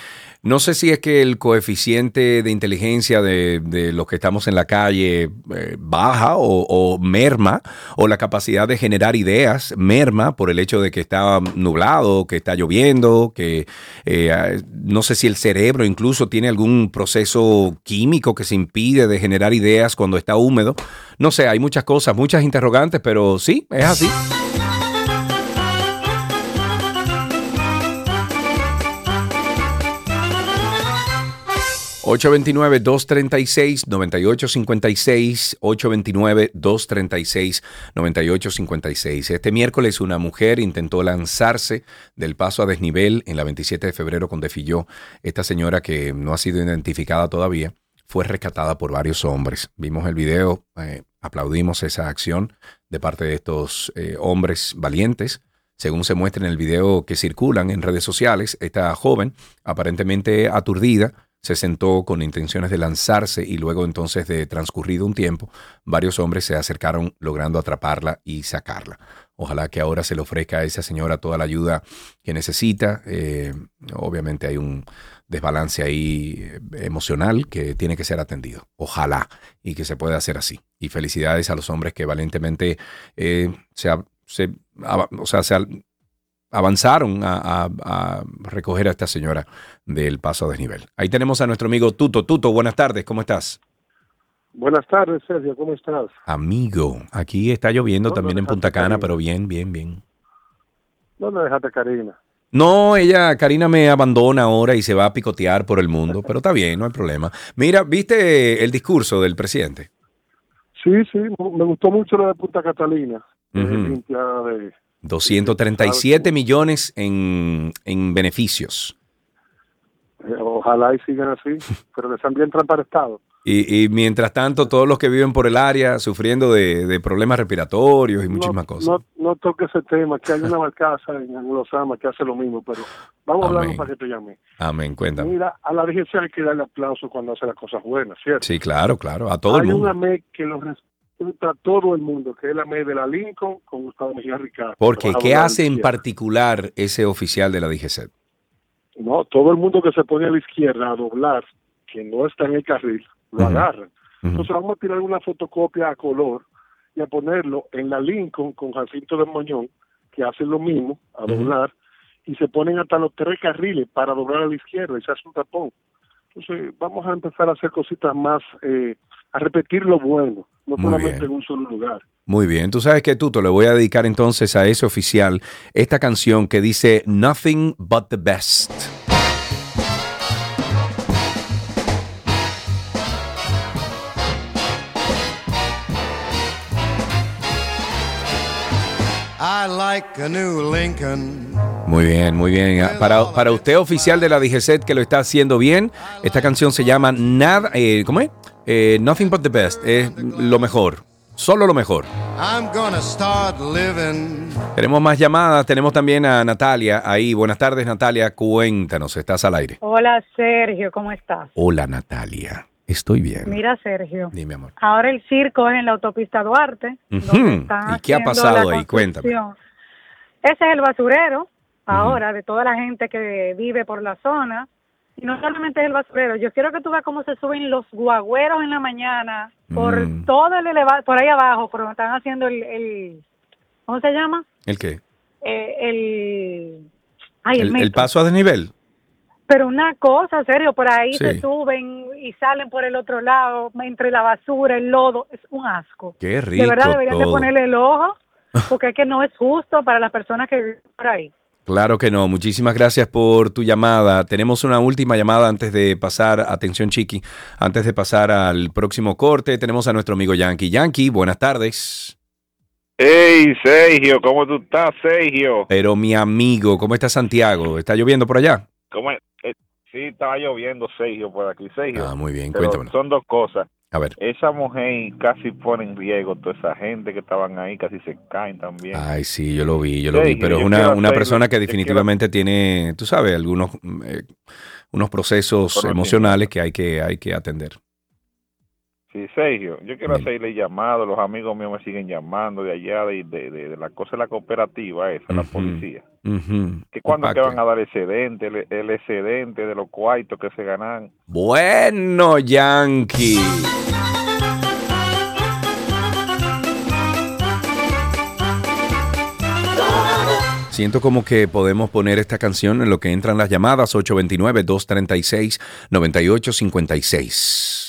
Speaker 2: no sé si es que el coeficiente de inteligencia de, los que estamos en la calle eh, baja o, o merma, o la capacidad de generar ideas merma por el hecho de que está nublado, que está lloviendo, que eh, ah, no sé si el cerebro incluso tiene algún proceso químico que se impide de generar ideas cuando está húmedo. No sé, hay muchas cosas, muchas interrogantes, pero sí, es así. 829-236-9856, 829-236-9856. Este miércoles una mujer intentó lanzarse del paso a desnivel en la 27 de febrero con Defilló. Esta señora que no ha sido identificada todavía fue rescatada por varios hombres. Vimos el video, eh, aplaudimos esa acción de parte de estos eh, hombres valientes. Según se muestra en el video que circulan en redes sociales, esta joven, aparentemente aturdida, se sentó con intenciones de lanzarse y luego entonces de transcurrido un tiempo, varios hombres se acercaron logrando atraparla y sacarla. Ojalá que ahora se le ofrezca a esa señora toda la ayuda que necesita. Eh, obviamente hay un desbalance ahí eh, emocional que tiene que ser atendido. Ojalá y que se pueda hacer así. Y felicidades a los hombres que valientemente se, avanzaron a recoger a esta señora del paso a desnivel. Ahí tenemos a nuestro amigo Tuto. Tuto, buenas tardes, ¿cómo estás?
Speaker 14: Buenas tardes, Sergio, ¿cómo estás?
Speaker 2: Amigo, aquí está lloviendo
Speaker 14: No,
Speaker 2: también
Speaker 14: no,
Speaker 2: en Punta Cana,
Speaker 14: Karina.
Speaker 2: pero bien, bien, bien.
Speaker 14: ¿Dónde dejaste Karina?
Speaker 2: No, ella, Karina me abandona ahora y se va a picotear por el mundo, pero está bien, no hay problema. Mira, ¿viste el discurso del presidente?
Speaker 14: Sí, sí, me gustó mucho lo de Punta Catalina,
Speaker 2: Ujú.
Speaker 14: limpiada de...
Speaker 2: 237 millones en, en beneficios.
Speaker 14: Eh, ojalá y sigan así, pero que sean bien transparentados.
Speaker 2: Y, y mientras tanto, todos los que viven por el área sufriendo de, de problemas respiratorios y muchísimas cosas.
Speaker 14: No, no toque ese tema, que hay una barcaza en Angulosama que hace lo mismo, pero vamos a hablar
Speaker 2: Amén.
Speaker 14: para que te llame.
Speaker 2: Amén, cuéntame.
Speaker 14: Mira, a la DGC hay que darle aplauso cuando hace las cosas buenas, ¿cierto?
Speaker 2: Sí, claro, claro, a todo el
Speaker 14: hay
Speaker 2: mundo.
Speaker 14: una MEC que lo respeta a todo el mundo, que es la MEC de la Lincoln con Gustavo Mejía Ricardo.
Speaker 2: Porque, ¿qué hace en particular ese oficial de la DGC?
Speaker 14: No, todo el mundo que se pone a la izquierda a doblar, que no está en el carril, lo
Speaker 2: Ujú.
Speaker 14: agarran. Entonces vamos a tirar una fotocopia a color y a ponerlo en la Lincoln con Jacinto de Moñón, que hace lo mismo, a doblar, y se ponen hasta los tres carriles para doblar a la izquierda y se hace un tapón. Entonces vamos a empezar a hacer cositas más, eh, a repetir lo bueno, no
Speaker 2: Muy
Speaker 14: solamente
Speaker 2: bien.
Speaker 14: en un solo lugar.
Speaker 2: Muy bien, tú sabes que Tuto, le voy a dedicar entonces a ese oficial esta canción que dice Nothing but the best.
Speaker 15: I like a new Lincoln.
Speaker 2: Muy bien, muy bien. Para, para usted, oficial de la DGCET, que lo está haciendo bien, esta canción se llama Nada, eh, ¿cómo es? Eh, Nothing but the best, es lo mejor, solo lo mejor.
Speaker 15: I'm gonna start living.
Speaker 2: Tenemos más llamadas, tenemos también a Natalia ahí. Buenas tardes, Natalia, cuéntanos, estás al aire.
Speaker 16: Hola Sergio, ¿cómo estás?
Speaker 2: Hola, Natalia, estoy bien.
Speaker 16: Mira Sergio,
Speaker 2: Dime, amor.
Speaker 16: ahora el circo es en la autopista Duarte.
Speaker 2: ¿Y qué ha pasado ahí? Cuéntame.
Speaker 16: Ese es el basurero ahora de toda la gente que vive por la zona. Y no solamente es el basurero, yo quiero que tú veas cómo se suben los guagüeros en la mañana por
Speaker 2: Mm.
Speaker 16: todo el elevado, por ahí abajo, por donde están haciendo el, el ¿cómo se llama?
Speaker 2: ¿El qué?
Speaker 16: Eh, el, ay, el,
Speaker 2: ¿El, el paso a desnivel?
Speaker 16: Pero una cosa, serio, por ahí
Speaker 2: Sí.
Speaker 16: se suben y salen por el otro lado, entre la basura, el lodo, es un asco.
Speaker 2: Qué rico
Speaker 16: de verdad deberían de
Speaker 2: todo.
Speaker 16: ponerle el ojo, porque es que no es justo para las personas que viven por ahí.
Speaker 2: Claro que no. Muchísimas gracias por tu llamada. Tenemos una última llamada antes de pasar, atención Chiqui, antes de pasar al próximo corte. Tenemos a nuestro amigo Yankee. Yankee, buenas tardes.
Speaker 17: Hey, Sergio, ¿cómo tú estás, Sergio?
Speaker 2: Pero mi amigo, ¿cómo está Santiago? ¿Está lloviendo por allá?
Speaker 17: ¿Cómo es? Eh, sí, estaba lloviendo, Sergio, por aquí, Sergio.
Speaker 2: Ah, muy bien,
Speaker 17: Pero
Speaker 2: cuéntamelo.
Speaker 17: Son dos cosas.
Speaker 2: A ver.
Speaker 17: Esa mujer casi pone en riesgo toda esa gente que estaban ahí, casi se caen también.
Speaker 2: Ay, sí, yo lo vi, yo lo vi.
Speaker 17: Sergio,
Speaker 2: Pero es una, una persona que definitivamente tiene, tú sabes, algunos mm, eh, unos procesos emocionales que hay que, hay que atender.
Speaker 17: Sí, Sergio, yo quiero hacerle llamado, los amigos míos me siguen llamando de allá, de, de, de- de la cosa de la cooperativa esa, la policía.
Speaker 2: Ujú.
Speaker 17: Que cuando
Speaker 2: Pa'
Speaker 17: que
Speaker 2: que-
Speaker 17: van a dar excedente, el, el excedente de los cuartos que se ganan.
Speaker 2: Bueno, Yankee. Siento como que podemos poner esta canción en lo que entran las llamadas 829-236-9856.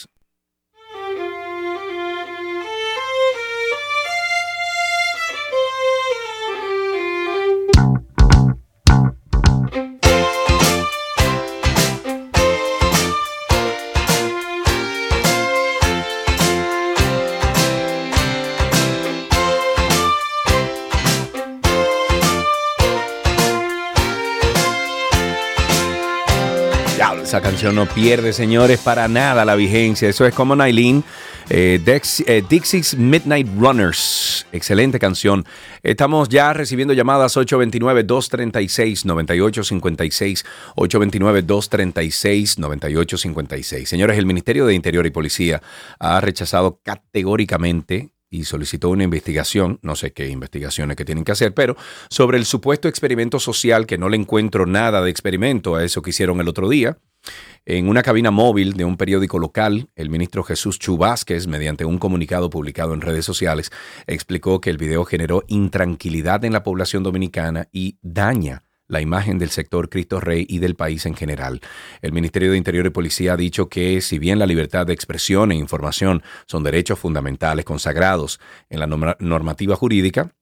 Speaker 2: Esa canción no pierde, señores, para nada la vigencia. Eso es como Nailin, eh, eh, Dixie's Midnight Runners. Excelente canción. Estamos ya recibiendo llamadas 829-236-9856. 829-236-9856. Señores, el Ministerio de Interior y Policía ha rechazado categóricamente y solicitó una investigación, no sé qué investigaciones que tienen que hacer, pero sobre el supuesto experimento social, que no le encuentro nada de experimento a eso que hicieron el otro día. En una cabina móvil de un periódico local, el ministro Jesús Chu Vázquez, mediante un comunicado publicado en redes sociales, explicó que el video generó intranquilidad en la población dominicana y daña la imagen del sector Cristo Rey y del país en general. El Ministerio de Interior y Policía ha dicho que si bien la libertad de expresión e información son derechos fundamentales consagrados en la norma- normativa jurídica,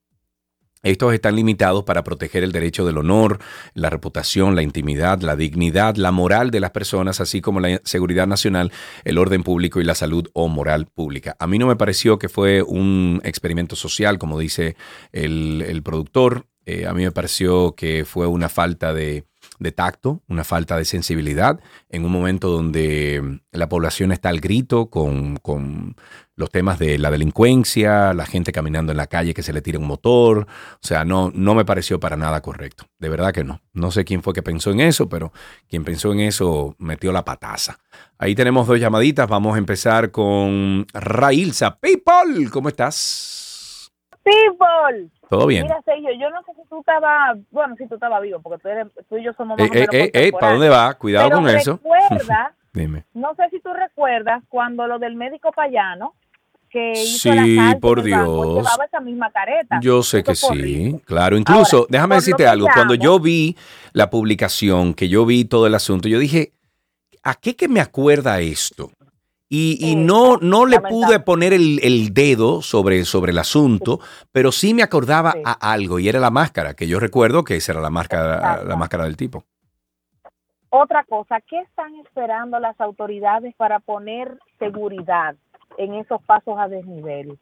Speaker 2: estos están limitados para proteger el derecho del honor, la reputación, la intimidad, la dignidad, la moral de las personas, así como la seguridad nacional, el orden público y la salud o moral pública. A mí no me pareció que fue un experimento social, como dice el, el productor. Eh, a mí me pareció que fue una falta de, de tacto, una falta de sensibilidad, en un momento donde la población está al grito con, con los temas de la delincuencia, la gente caminando en la calle que se le tira un motor. O sea, no, no me pareció para nada correcto. De verdad que no. No sé quién fue que pensó en eso, pero quien pensó en eso metió la pataza. Ahí tenemos dos llamaditas. Vamos a empezar con Railsa. People, ¿cómo estás?
Speaker 18: People.
Speaker 2: Todo bien.
Speaker 18: Mira, Sergio, yo no sé si tú estabas, bueno, si tú estabas vivo, porque tú, eres, tú y yo somos más
Speaker 2: Eh,
Speaker 18: o
Speaker 2: eh,
Speaker 18: menos
Speaker 2: eh, eh, ¿Para
Speaker 18: contemporáneos.
Speaker 2: dónde va? Cuidado
Speaker 18: Pero
Speaker 2: con eso.
Speaker 18: recuerda,
Speaker 2: Dime.
Speaker 18: no sé si tú recuerdas cuando lo del médico payano que hizo
Speaker 2: Sí, por
Speaker 18: banco,
Speaker 2: Dios.
Speaker 18: llevaba esa misma careta.
Speaker 2: Yo sé que sí, claro. Incluso,
Speaker 18: Ahora,
Speaker 2: déjame decirte algo. Cuando yo vi la publicación, que yo vi todo el asunto, yo dije, ¿a qué que me acuerda esto? Y, y no, no le pude poner el, el dedo sobre, sobre el asunto, pero sí me acordaba a algo, y era la máscara, que yo recuerdo que esa era la máscara, la máscara del tipo.
Speaker 18: Otra cosa, ¿qué están esperando las autoridades para poner seguridad en esos pasos a desnivel?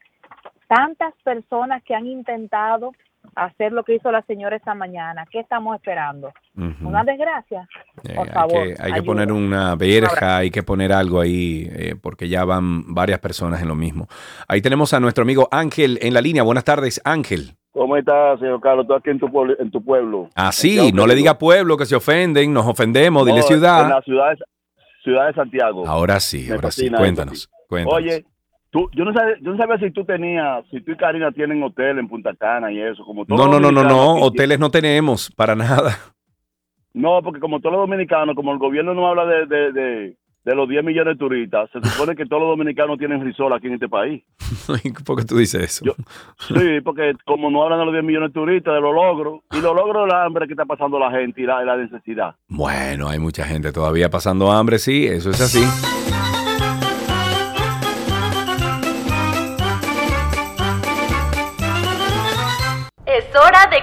Speaker 18: Tantas personas que han intentado hacer lo que hizo la señora esta mañana, ¿qué estamos esperando? ¿Una desgracia? Por
Speaker 2: Eh,
Speaker 18: favor,
Speaker 2: hay que, hay que poner una verja, hay que poner algo ahí, eh, porque ya van varias personas en lo mismo. Ahí tenemos a nuestro amigo Ángel en la línea. Buenas tardes, Ángel.
Speaker 19: ¿Cómo estás, señor Carlos? Tú aquí en tu pueblo. En tu pueblo.
Speaker 2: Ah, sí, no le diga pueblo que se ofenden, nos ofendemos, dile
Speaker 19: No, En
Speaker 2: ciudad.
Speaker 19: la ciudad de, ciudad de Santiago.
Speaker 2: Ahora sí,
Speaker 19: Me
Speaker 2: ahora sí, cuéntanos,
Speaker 19: eso, sí.
Speaker 2: cuéntanos.
Speaker 19: Oye, tú, yo, no sabía, yo no sabía si tú tenías, si tú y Karina tienen hotel en Punta Cana y eso. Como todos
Speaker 2: No, no, no, no, no, hoteles no tenemos, para nada.
Speaker 19: No, porque como todos los dominicanos, como el gobierno no habla de, de, de, de los 10 millones de turistas, se supone que todos los dominicanos tienen risol aquí en este país.
Speaker 2: ¿Por qué tú dices eso?
Speaker 19: Sí, porque como no hablan de los 10 millones de turistas, de los logros, y los logros del hambre que está pasando la gente y la, y la necesidad.
Speaker 2: Bueno, hay mucha gente todavía pasando hambre, sí, eso es así.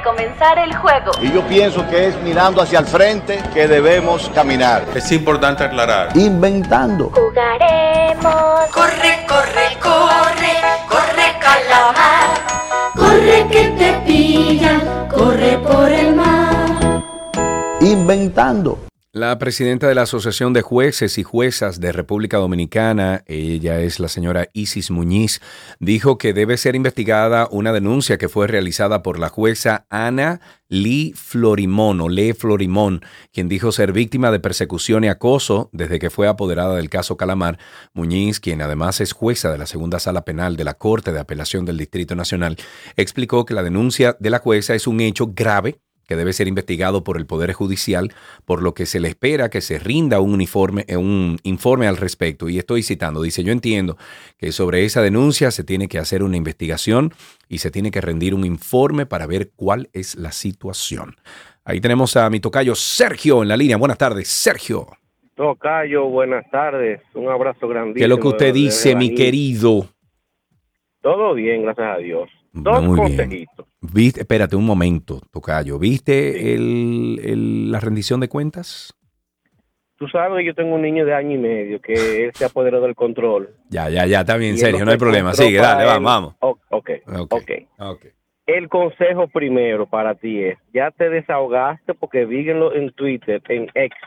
Speaker 20: Comenzar el juego.
Speaker 21: Y yo pienso que es mirando hacia el frente que debemos caminar. Es importante aclarar. Inventando.
Speaker 9: Jugaremos. Corre, corre, corre, corre calamar. Corre que te pillan, corre por el mar.
Speaker 21: Inventando.
Speaker 2: La presidenta de la Asociación de Jueces y Juezas de República Dominicana, ella es la señora Isis Muñiz, dijo que debe ser investigada una denuncia que fue realizada por la jueza Ana Lee Florimón o Lee Florimón, quien dijo ser víctima de persecución y acoso desde que fue apoderada del caso Calamar. Muñiz, quien además es jueza de la segunda sala penal de la Corte de Apelación del Distrito Nacional, explicó que la denuncia de la jueza es un hecho grave que debe ser investigado por el Poder Judicial, por lo que se le espera que se rinda un, uniforme, eh, un informe al respecto. Y estoy citando, dice, yo entiendo que sobre esa denuncia se tiene que hacer una investigación y se tiene que rendir un informe para ver cuál es la situación. Ahí tenemos a mi tocayo Sergio en la línea. Buenas tardes, Sergio.
Speaker 22: Tocayo, buenas tardes. Un abrazo grandísimo.
Speaker 2: ¿Qué es lo que usted dice, mi querido?
Speaker 22: Todo bien, gracias a Dios. Dos
Speaker 2: Muy bien. ¿Viste? Espérate un momento, tocayo. ¿Viste el- el- la rendición de cuentas?
Speaker 22: Tú sabes que yo tengo un niño de año y medio que él se apoderó del control.
Speaker 2: Ya, ya, ya, está bien, Sergio, no hay problema. Sigue, dale,
Speaker 22: él-
Speaker 2: vamos, vamos.
Speaker 22: O- ok,
Speaker 2: Ok,
Speaker 22: ok.
Speaker 2: ok.
Speaker 22: El consejo primero para ti es, ya te desahogaste porque vi en, lo- en Twitter, en X,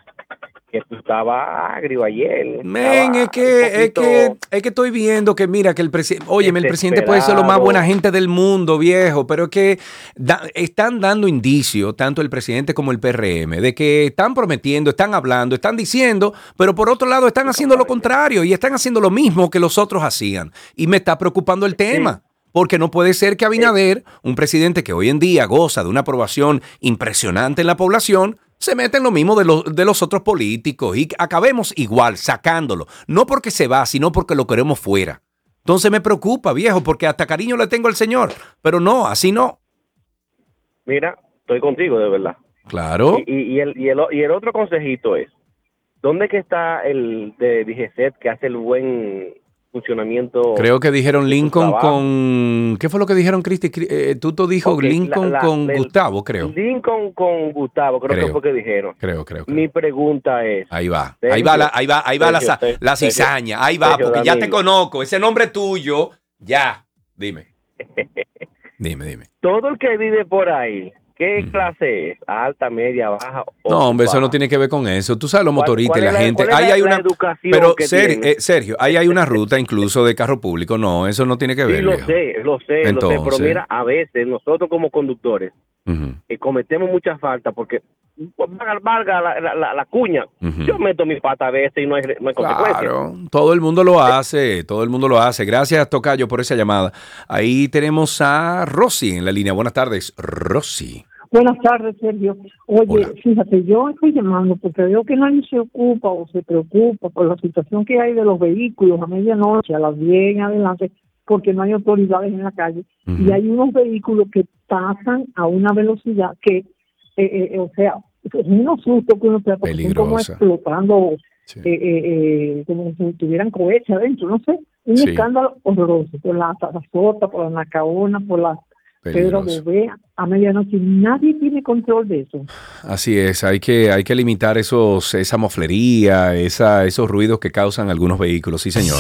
Speaker 22: que tú estabas agrio ayer.
Speaker 2: Men, es que, es que, es que estoy viendo que mira que el presidente, óyeme, el presidente puede ser lo más buena gente del mundo, viejo, pero es que da- están dando indicios, tanto el presidente como el PRM, de que están prometiendo, están hablando, están diciendo, pero por otro lado están haciendo lo contrario y están haciendo lo mismo que los otros hacían. Y me está preocupando el tema. Porque no puede ser que Abinader, un presidente que hoy en día goza de una aprobación impresionante en la población, se meta en lo mismo de los, de los otros políticos y acabemos igual, sacándolo. No porque se va, sino porque lo queremos fuera. Entonces me preocupa, viejo, porque hasta cariño le tengo al Señor. Pero no, así no.
Speaker 22: Mira, estoy contigo, de verdad.
Speaker 2: Claro.
Speaker 22: Y, y- y el, y, el, y el otro consejito es, ¿dónde que está el de DGCET que hace el buen funcionamiento?
Speaker 2: Creo que dijeron Lincoln con... ¿Qué fue lo que dijeron, Cristi? Cri- eh, Tuto dijo Lincoln
Speaker 22: la- la-
Speaker 2: con
Speaker 22: el-
Speaker 2: Gustavo, creo.
Speaker 22: Lincoln con Gustavo, creo,
Speaker 2: Creo.
Speaker 22: que fue que dijeron.
Speaker 2: Creo, creo.
Speaker 22: Mi pregunta es,
Speaker 2: Ahí va.
Speaker 22: Sergio,
Speaker 2: ahí va la, ahí va, ahí va la,
Speaker 22: Sergio,
Speaker 2: sa-
Speaker 22: Sergio,
Speaker 2: la cizaña. Ahí va, porque ya te conozco. Ese nombre tuyo, ya. Dime. Dime, dime.
Speaker 22: todo el que vive por ahí ¿Qué clase es? ¿Alta, media, baja? o
Speaker 2: No, hombre, eso no tiene que ver con eso. Tú sabes los
Speaker 22: ¿Cuál-
Speaker 2: motoristas y la gente.
Speaker 22: cuál es
Speaker 2: Ahí
Speaker 22: la-
Speaker 2: hay una. Pero
Speaker 22: que
Speaker 2: Ser-
Speaker 22: tiene?
Speaker 2: eh, Sergio, ahí hay una ruta incluso de carro público. No, eso no tiene que
Speaker 22: Sí,
Speaker 2: ver.
Speaker 22: lo
Speaker 2: viejo.
Speaker 22: sé, lo sé, lo sé,
Speaker 2: Entonces.
Speaker 22: pero mira, a veces nosotros como conductores Eh, cometemos muchas faltas porque valga, la, la- la- la cuña. Yo meto mi pata a veces y no hay, no hay consecuencias.
Speaker 2: Claro, todo el mundo lo hace, todo el mundo lo hace. Gracias, Tocayo, por esa llamada. Ahí tenemos a Rosy en la línea. Buenas tardes, Rosy.
Speaker 23: Buenas tardes, Sergio. Oye, fíjate, yo estoy llamando porque veo que nadie se ocupa o se preocupa por la situación que hay de los vehículos a medianoche, a las 10 en adelante, porque no hay autoridades en la calle. Y hay unos vehículos que pasan a una velocidad que, eh, eh, o sea, es unos sustos que uno se da como explotando, eh, eh, eh, como si tuvieran cohetes adentro, no sé. Un
Speaker 2: Sí.
Speaker 23: escándalo horroroso por la Sarasota, por la Nacaona, por la Pedro. Bebé a medianoche. Nadie tiene control de eso.
Speaker 2: Así es, hay que, hay que limitar esos, esa moflería, esa, esos ruidos que causan algunos vehículos. Sí, señor.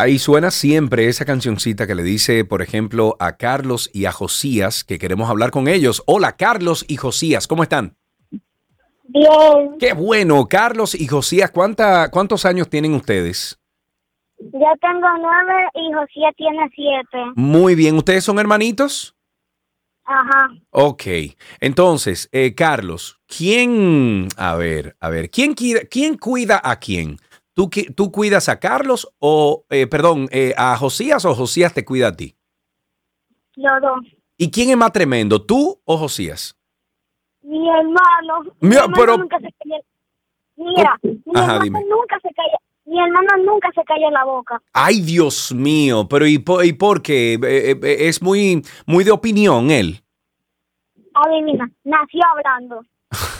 Speaker 2: Ahí suena siempre esa cancioncita que le dice, por ejemplo, a Carlos y a Josías que queremos hablar con ellos. Hola, Carlos y Josías, ¿cómo están?
Speaker 10: Bien,
Speaker 2: Qué bueno, Carlos y Josías, ¿cuánta, ¿cuántos años tienen ustedes?
Speaker 10: yo tengo nueve y Josía tiene siete.
Speaker 2: Muy bien, ¿ustedes son hermanitos?
Speaker 10: Ajá.
Speaker 2: Ok, entonces, eh, Carlos, ¿quién, a ver, a ver, ¿quién, quién cuida a quién? ¿Tú, ¿Tú cuidas a Carlos o, eh, perdón, eh, a Josías o Josías te cuida a ti?
Speaker 10: Los dos.
Speaker 2: ¿Y quién es más tremendo, tú o Josías?
Speaker 10: Mi hermano. Mi
Speaker 2: Mira,
Speaker 10: hermano
Speaker 2: pero-
Speaker 10: nunca se calla. Mira, mi
Speaker 2: Ajá,
Speaker 10: hermano
Speaker 2: dime.
Speaker 10: nunca se calla. Mi hermano nunca se calla la boca.
Speaker 2: Ay, Dios mío, pero ¿y por, y por qué? Eh, eh, es muy, muy de opinión él.
Speaker 10: Adivina, nació hablando.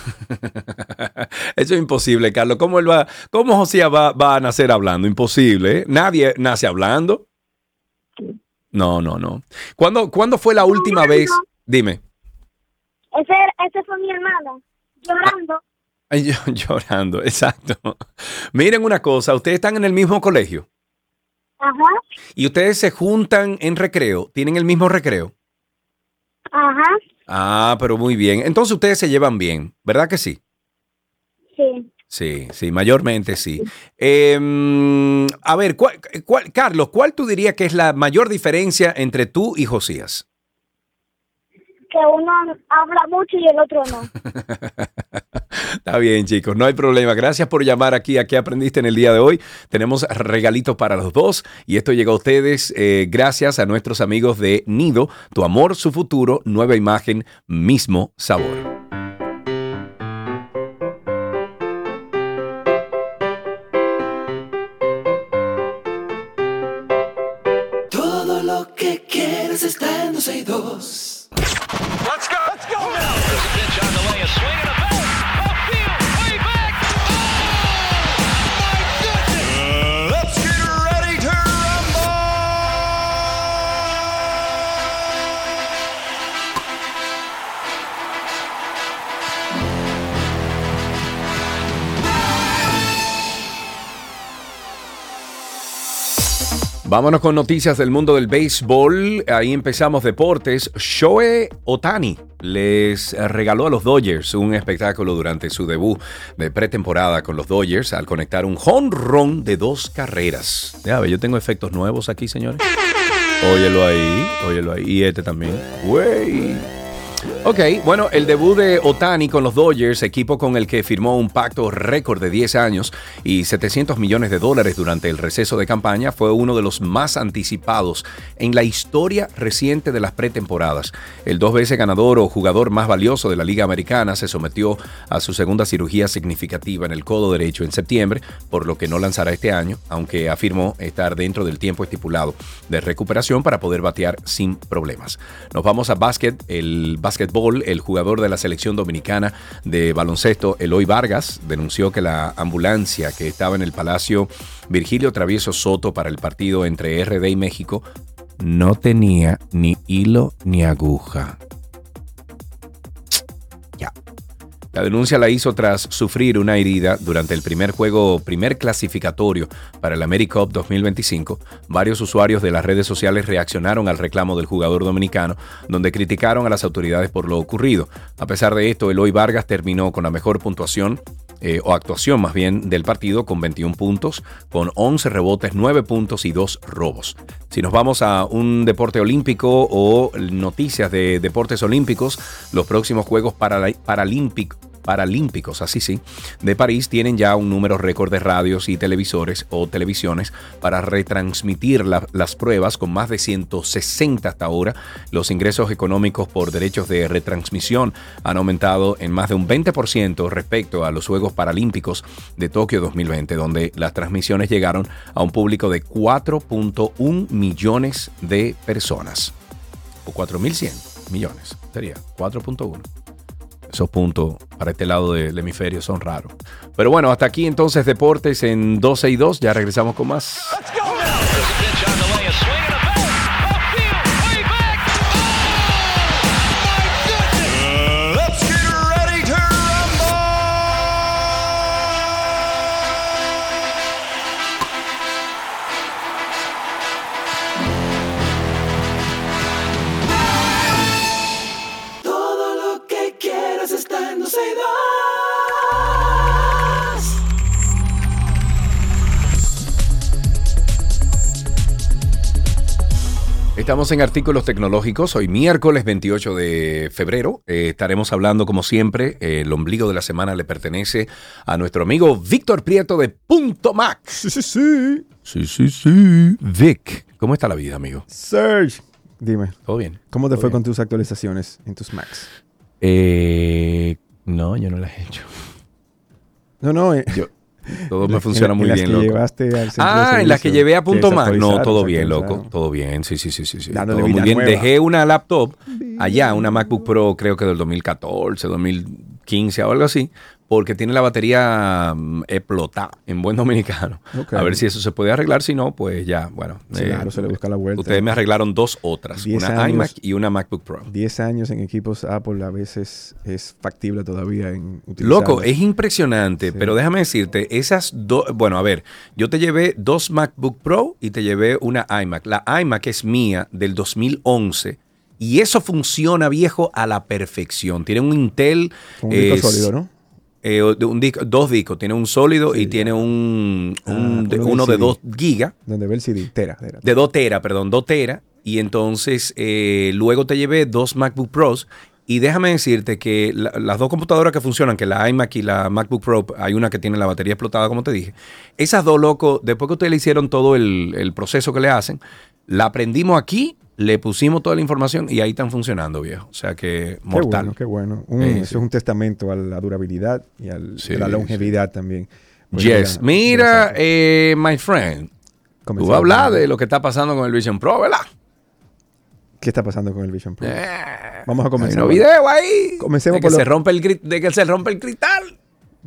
Speaker 2: Eso es imposible, Carlos. ¿Cómo, él va, cómo Josías va, va a nacer hablando? Imposible. ¿eh? Nadie nace hablando. No, no, no. ¿Cuándo, ¿cuándo fue la última vez? Dime.
Speaker 10: Ese, ese fue mi hermano, llorando.
Speaker 2: Yo llorando, exacto. Miren una cosa, ustedes están en el mismo colegio
Speaker 10: Ajá,
Speaker 2: y ustedes se juntan en recreo, tienen el mismo recreo.
Speaker 10: ajá,
Speaker 2: Ah, pero muy bien. Entonces ustedes se llevan bien, ¿verdad que sí?
Speaker 10: sí.
Speaker 2: Sí, sí, mayormente sí. Em, a ver, ¿cuál- cuál- Carlos, ¿cuál tú dirías que es la mayor diferencia entre tú y Josías?
Speaker 10: Que uno habla mucho y el otro no.
Speaker 2: Está bien, chicos, no hay problema. Gracias por llamar aquí a qué aprendiste en el día de hoy. Tenemos regalitos para los dos y esto llega a ustedes eh, gracias a nuestros amigos de Nido, Tu Amor, Su Futuro, Nueva Imagen, Mismo Sabor. Vámonos con noticias del mundo del béisbol. Ahí empezamos deportes. Shohei Otani les regaló a los Dodgers un espectáculo durante su debut de pretemporada con los Dodgers al conectar un home run de dos carreras. Ya ve, yo tengo efectos nuevos aquí, señores. Óyelo ahí, óyelo ahí. Y este también. Güey. Ok, bueno, el debut de Otani con los Dodgers, equipo con el que firmó un pacto récord de 10 años y 700 millones de dólares durante el receso de campaña, fue uno de los más anticipados en la historia reciente de las pretemporadas. El dos veces ganador o jugador más valioso de la Liga Americana se sometió a su segunda cirugía significativa en el codo derecho en septiembre, por lo que no lanzará este año, aunque afirmó estar dentro del tiempo estipulado de recuperación para poder batear sin problemas. Nos vamos a básquet, el básquet el jugador de la selección dominicana de baloncesto, Eloy Vargas, denunció que la ambulancia que estaba en el Palacio Virgilio Travieso Soto para el partido entre RD y México no tenía ni hilo ni aguja. La denuncia la hizo tras sufrir una herida durante el primer juego, primer clasificatorio para el AmeriCup 2025. Varios usuarios de las redes sociales reaccionaron al reclamo del jugador dominicano, donde criticaron a las autoridades por lo ocurrido. A pesar de esto, Eloy Vargas terminó con la mejor puntuación eh, o actuación más bien del partido con 21 puntos, con 11 rebotes, 9 puntos y 2 robos. Si nos vamos a un deporte olímpico o noticias de deportes olímpicos, los próximos Juegos Paralí- Paralímpicos Paralímpicos, así sí, de París tienen ya un número récord de radios y televisores o televisiones para retransmitir la- las pruebas con más de 160 hasta ahora. Los ingresos económicos por derechos de retransmisión han aumentado en más de un 20% respecto a los Juegos Paralímpicos de Tokio 2020, donde las transmisiones llegaron a un público de 4.1 millones de personas. O 4.100 millones, sería 4.1. Esos puntos para este lado del hemisferio son raros. Pero bueno, hasta aquí entonces deportes en 12 y 2. Ya regresamos con más. Estamos en artículos tecnológicos. Hoy miércoles 28 de febrero. Eh, estaremos hablando como siempre. eh, el ombligo de la semana le pertenece a nuestro amigo Víctor Prieto de Punto Mac. Sí, sí, sí. Sí, sí, sí. Vic, ¿cómo está la vida, amigo?
Speaker 24: Serge, dime.
Speaker 2: ¿Todo bien?
Speaker 24: ¿Cómo te
Speaker 2: ¿Todo
Speaker 24: fue
Speaker 2: bien?
Speaker 24: con tus actualizaciones en tus Macs?
Speaker 2: Eh, no, yo no las he hecho.
Speaker 24: No, no. eh,
Speaker 2: Yo, todo me funciona muy bien, loco. Ah, en las que llevé a punto Mac. No, todo bien, loco. Todo bien, sí, sí, sí, sí. Todo muy bien. Dejé una laptop allá, una MacBook Pro, creo que del 2014, 2015 o algo así, porque tiene la batería mm, explotada en buen dominicano. A ver si eso se puede arreglar. Si no, pues ya, bueno.
Speaker 24: Sí, claro, se le busca la vuelta.
Speaker 2: Ustedes me arreglaron dos otras,
Speaker 24: Diez
Speaker 2: una
Speaker 24: años.
Speaker 2: iMac y una MacBook Pro.
Speaker 24: 10 años en equipos Apple a veces es factible todavía en utilizar.
Speaker 2: Loco, es impresionante, pero déjame decirte, esas dos, bueno, a ver, yo te llevé dos MacBook Pro y te llevé una iMac. La iMac es mía del 2011 y eso funciona viejo a la perfección. Tiene un Intel...
Speaker 24: Un disco
Speaker 2: eh,
Speaker 24: sólido, ¿no?
Speaker 2: Eh, de un disco- dos discos, tiene un sólido y tiene un, un-
Speaker 24: Ah,
Speaker 2: de-
Speaker 24: uno
Speaker 2: de
Speaker 24: CD.
Speaker 2: 2 gigas.
Speaker 24: Donde ve el CD, tera, tera.
Speaker 2: De 2 tera, perdón, 2 tera. Y entonces eh, luego te llevé dos MacBook Pros. Y déjame decirte que la- las dos computadoras que funcionan, que la iMac y la MacBook Pro, hay una que tiene la batería explotada, como te dije. Esas dos, locos, después que ustedes le hicieron todo el, el proceso que le hacen, la aprendimos aquí, le pusimos toda la información y ahí están funcionando, viejo. O sea que
Speaker 24: Qué
Speaker 2: mortal.
Speaker 24: bueno, qué bueno. Un-
Speaker 2: Eh,
Speaker 24: eso
Speaker 2: sí.
Speaker 24: es un testamento a la durabilidad y
Speaker 2: Sí,
Speaker 24: a la longevidad también. Pues
Speaker 2: Yes.
Speaker 24: mira,
Speaker 2: Mira, eh, my friend. Tú
Speaker 24: Comenzamos.
Speaker 2: hablar de lo que está pasando con el Vision Pro, ¿verdad?
Speaker 24: ¿Qué está pasando con el Vision Pro?
Speaker 2: Eh,
Speaker 24: Vamos a
Speaker 2: Hay
Speaker 24: comenzar.
Speaker 2: unos videos ahí.
Speaker 24: Comencemos
Speaker 2: de que,
Speaker 24: por lo-
Speaker 2: se rompe el, de que se rompe el cristal.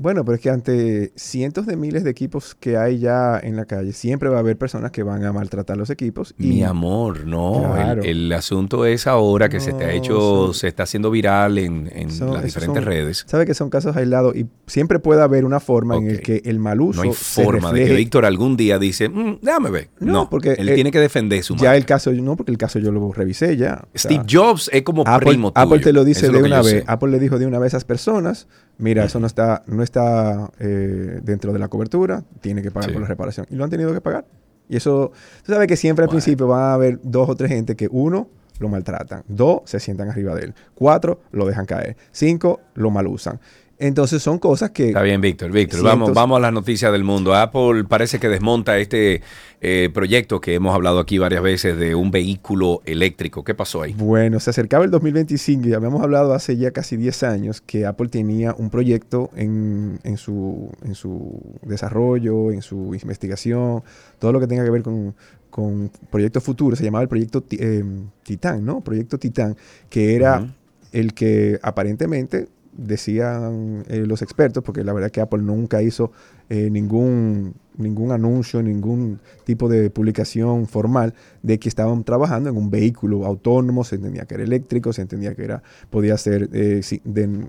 Speaker 24: Bueno, pero es que ante cientos de miles de equipos que hay ya en la calle, siempre va a haber personas que van a maltratar los equipos. Y
Speaker 2: Mi amor, no.
Speaker 24: Claro.
Speaker 2: El, el asunto es ahora que se te ha hecho,
Speaker 24: son-
Speaker 2: se está haciendo viral en, en
Speaker 24: son-
Speaker 2: las diferentes
Speaker 24: son-
Speaker 2: redes.
Speaker 24: Sabe que son casos aislados y siempre puede haber una forma en el que el mal uso
Speaker 2: No hay
Speaker 24: se
Speaker 2: forma de que Víctor algún día dice, "Mm, déjame ver. No,
Speaker 24: porque
Speaker 2: él
Speaker 24: eh,
Speaker 2: tiene que defender su
Speaker 24: Ya
Speaker 2: marca.
Speaker 24: el caso, no, porque el caso yo lo revisé ya. O sea,
Speaker 2: Steve Jobs es como
Speaker 24: Apple,
Speaker 2: primo tuyo.
Speaker 24: Apple te lo dice
Speaker 2: Eso
Speaker 24: de
Speaker 2: lo
Speaker 24: una vez.
Speaker 2: sé.
Speaker 24: Apple le dijo de una vez a esas personas, mira, eso no está, no está eh, dentro de la cobertura, tiene que pagar
Speaker 2: Sí.
Speaker 24: por la reparación. Y lo han tenido que pagar. Y eso, tú sabes que siempre al principio van a haber dos o tres gente que uno lo maltratan, dos se sientan arriba de él, cuatro lo dejan caer, cinco lo malusan. Entonces son cosas que...
Speaker 2: Está bien, Víctor. Víctor, vamos, vamos a las noticias del mundo. Apple parece que desmonta este eh, proyecto que hemos hablado aquí varias veces de un vehículo eléctrico. ¿Qué pasó ahí?
Speaker 24: Bueno, se acercaba el 2025 y habíamos hablado hace ya casi 10 años que Apple tenía un proyecto en, en su, en su desarrollo, en su investigación, todo lo que tenga que ver con, con proyectos futuros. Se llamaba el proyecto eh, Titán, ¿no? Proyecto Titán, que era el que aparentemente decían eh, los expertos, porque la verdad es que Apple nunca hizo eh, ningún, ningún anuncio, ningún tipo de publicación formal de que estaban trabajando en un vehículo autónomo, se entendía que era eléctrico, se entendía que era, podía ser eh, de-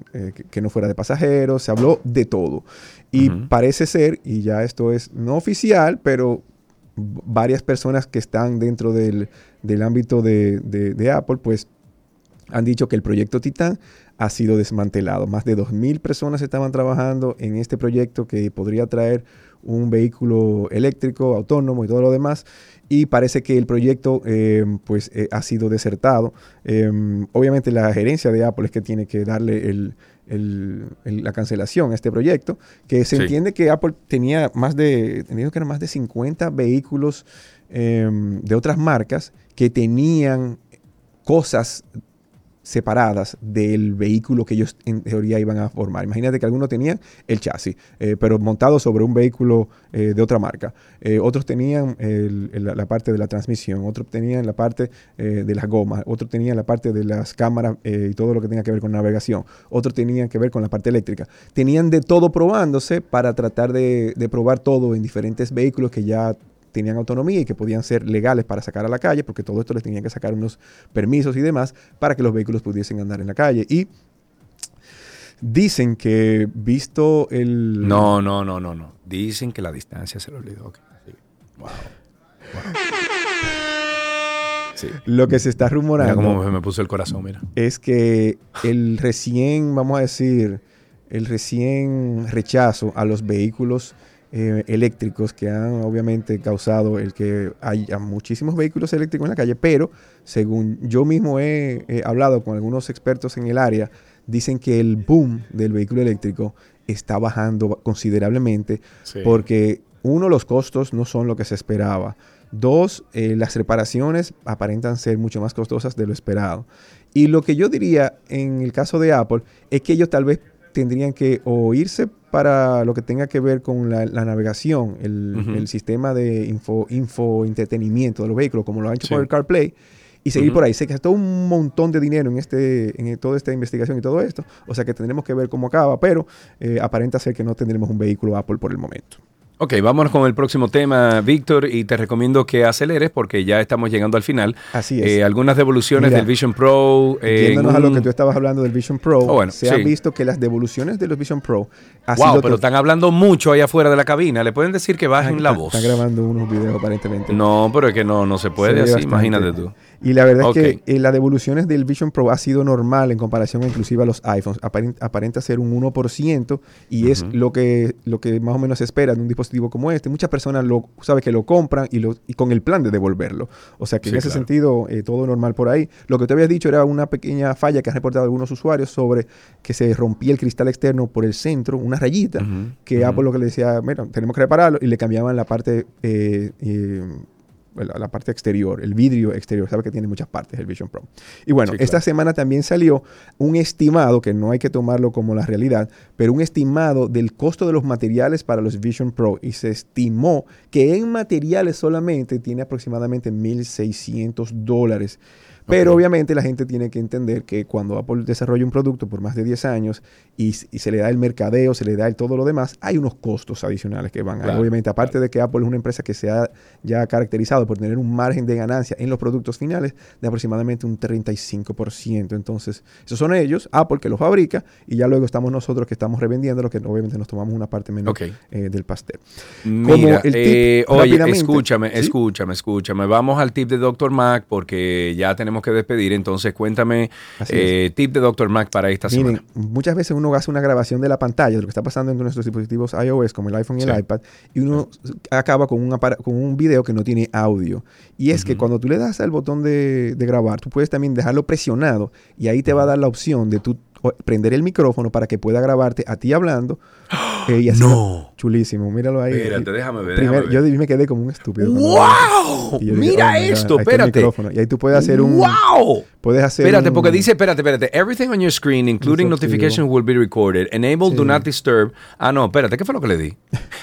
Speaker 24: que- no fuera de pasajeros, se habló de todo. Y parece ser, y ya esto es no oficial, pero varias personas que están dentro del, del ámbito de, de- de Apple, pues han dicho que el proyecto Titán ha sido desmantelado. Más de 2.000 personas estaban trabajando en este proyecto que podría traer un vehículo eléctrico, autónomo y todo lo demás. Y parece que el proyecto eh, pues, eh, ha sido desertado. Eh, obviamente la gerencia de Apple es que tiene que darle el- el- el- la cancelación a este proyecto, que se
Speaker 2: Sí.
Speaker 24: entiende que Apple tenía más de, que eran más de 50 vehículos eh, de otras marcas que tenían cosas separadas del vehículo que ellos en teoría iban a formar. Imagínate que algunos tenían el chasis, eh, pero montado sobre un vehículo eh, de otra marca. Eh, otros tenían la parte de la transmisión, otros tenían la parte de las gomas, otros tenían la parte de las cámaras y todo lo que tenga que ver con navegación, otros tenían que ver con la parte eléctrica. Tenían de todo probándose para tratar de probar todo en diferentes vehículos que ya tenían autonomía y que podían ser legales para sacar a la calle, porque todo esto les tenían que sacar unos permisos y demás para que los vehículos pudiesen andar en la calle. Y dicen que visto el...
Speaker 2: No, no, no, no, no. Dicen que la distancia se lo olvidó. Ok, sí. Wow. Sí.
Speaker 24: Lo que se está
Speaker 2: Mira
Speaker 24: rumorando
Speaker 2: cómo me puso el corazón, mira.
Speaker 24: es que el recién, vamos a decir, el recién rechazo a los vehículos eh, eléctricos que han obviamente causado el que haya muchísimos vehículos eléctricos en la calle, pero según yo mismo he, he hablado con algunos expertos en el área, dicen que el boom del vehículo eléctrico está bajando considerablemente
Speaker 2: Sí.
Speaker 24: porque uno, los costos no son lo que se esperaba. Dos, eh, las reparaciones aparentan ser mucho más costosas de lo esperado. Y lo que yo diría en el caso de Apple es que ellos tal vez tendrían que o irse para lo que tenga que ver con la, la navegación, el, sistema de info, info entretenimiento de los vehículos, como lo han hecho
Speaker 2: Sí.
Speaker 24: con el CarPlay, y seguir por ahí. Se gastó un montón de dinero en, este, en toda esta investigación y todo esto, o sea que tendremos que ver cómo acaba, pero eh, aparenta ser que no tendremos un vehículo Apple por el momento.
Speaker 2: Ok, vámonos con el próximo tema, Víctor, y te recomiendo que aceleres porque ya estamos llegando al final.
Speaker 24: Así es.
Speaker 2: Eh, algunas devoluciones
Speaker 24: Mira,
Speaker 2: del Vision Pro. eh,
Speaker 24: Yéndonos a lo
Speaker 2: un-
Speaker 24: que tú estabas hablando del Vision Pro,
Speaker 2: Oh, bueno,
Speaker 24: se ha
Speaker 2: sí.
Speaker 24: visto que las devoluciones de los Vision Pro ha
Speaker 2: Wow,
Speaker 24: sido
Speaker 2: pero están hablando mucho ahí afuera de la cabina. ¿Le pueden decir que bajen la
Speaker 24: Está-
Speaker 2: voz?
Speaker 24: Están grabando unos videos aparentemente.
Speaker 2: No, pero es que no, no se puede
Speaker 24: Se
Speaker 2: así,
Speaker 24: bastante.
Speaker 2: imagínate tú.
Speaker 24: Y la verdad es que eh, las devoluciones del Vision Pro ha sido normal en comparación inclusive a los iPhones. Aparent- aparenta ser un 1% y es lo que, lo que más o menos se espera de un dispositivo como este. Muchas personas lo sabe que lo compran y, lo, y con el plan de devolverlo. O sea que
Speaker 2: Sí,
Speaker 24: en ese
Speaker 2: claro.
Speaker 24: sentido eh, todo normal por ahí. Lo que te habías dicho era una pequeña falla que han reportado algunos usuarios sobre que se rompía el cristal externo por el centro, una rayita, que
Speaker 2: ujú.
Speaker 24: Apple lo que le decía, mira, tenemos que repararlo y le cambiaban la parte... eh, eh, la, la parte exterior, el vidrio exterior, sabe que tiene muchas partes el Vision Pro. Y bueno,
Speaker 2: Sí,
Speaker 24: esta
Speaker 2: claro.
Speaker 24: semana también salió un estimado, que no hay que tomarlo como la realidad, pero un estimado del costo de los materiales para los Vision Pro y se estimó que en materiales solamente tiene aproximadamente 1.600 dólares. Pero obviamente la gente tiene que entender que cuando Apple desarrolla un producto por más de 10 años y, se le da el mercadeo, se le da el todo lo demás, hay unos costos adicionales que van.
Speaker 2: Claro,
Speaker 24: obviamente, aparte de que Apple es una empresa que se ha ya caracterizado por tener un margen de ganancia en los productos finales de aproximadamente un 35%. Entonces, esos son ellos, Apple que los fabrica, y ya luego estamos nosotros que estamos revendiendo, lo que obviamente nos tomamos una parte menor eh, del pastel.
Speaker 2: Mira,
Speaker 24: el tip,
Speaker 2: eh, oye, escúchame,
Speaker 24: ¿sí?
Speaker 2: escúchame, escúchame. Vamos al tip de Dr. Mac porque ya tenemos que despedir. Entonces, cuéntame eh, tip de Dr. Mac para esta
Speaker 24: Miren,
Speaker 2: semana.
Speaker 24: muchas veces uno hace una grabación de la pantalla de lo que está pasando en nuestros dispositivos iOS, como el iPhone y el iPad, y uno acaba con un, apara- con un video que no tiene audio. Y es que cuando tú le das al botón de, de grabar, tú puedes también dejarlo presionado y ahí te va a dar la opción de tú prender el micrófono para que pueda grabarte a ti hablando. eh, y así
Speaker 2: No.
Speaker 24: Chulísimo, míralo ahí.
Speaker 2: Espérate, déjame ver, déjame ver.
Speaker 24: Yo me quedé como un estúpido.
Speaker 2: ¡Wow!
Speaker 24: dije,
Speaker 2: Mira
Speaker 24: "Oh
Speaker 2: esto, espérate.
Speaker 24: micrófono". Y ahí tú puedes hacer un...
Speaker 2: ¡Wow!
Speaker 24: Puedes hacer
Speaker 2: Espérate,
Speaker 24: un-
Speaker 2: porque dice, espérate, espérate. Everything on your screen, including notifications, will be recorded. Enable do not disturb. Ah, no, espérate, ¿qué fue lo que le di?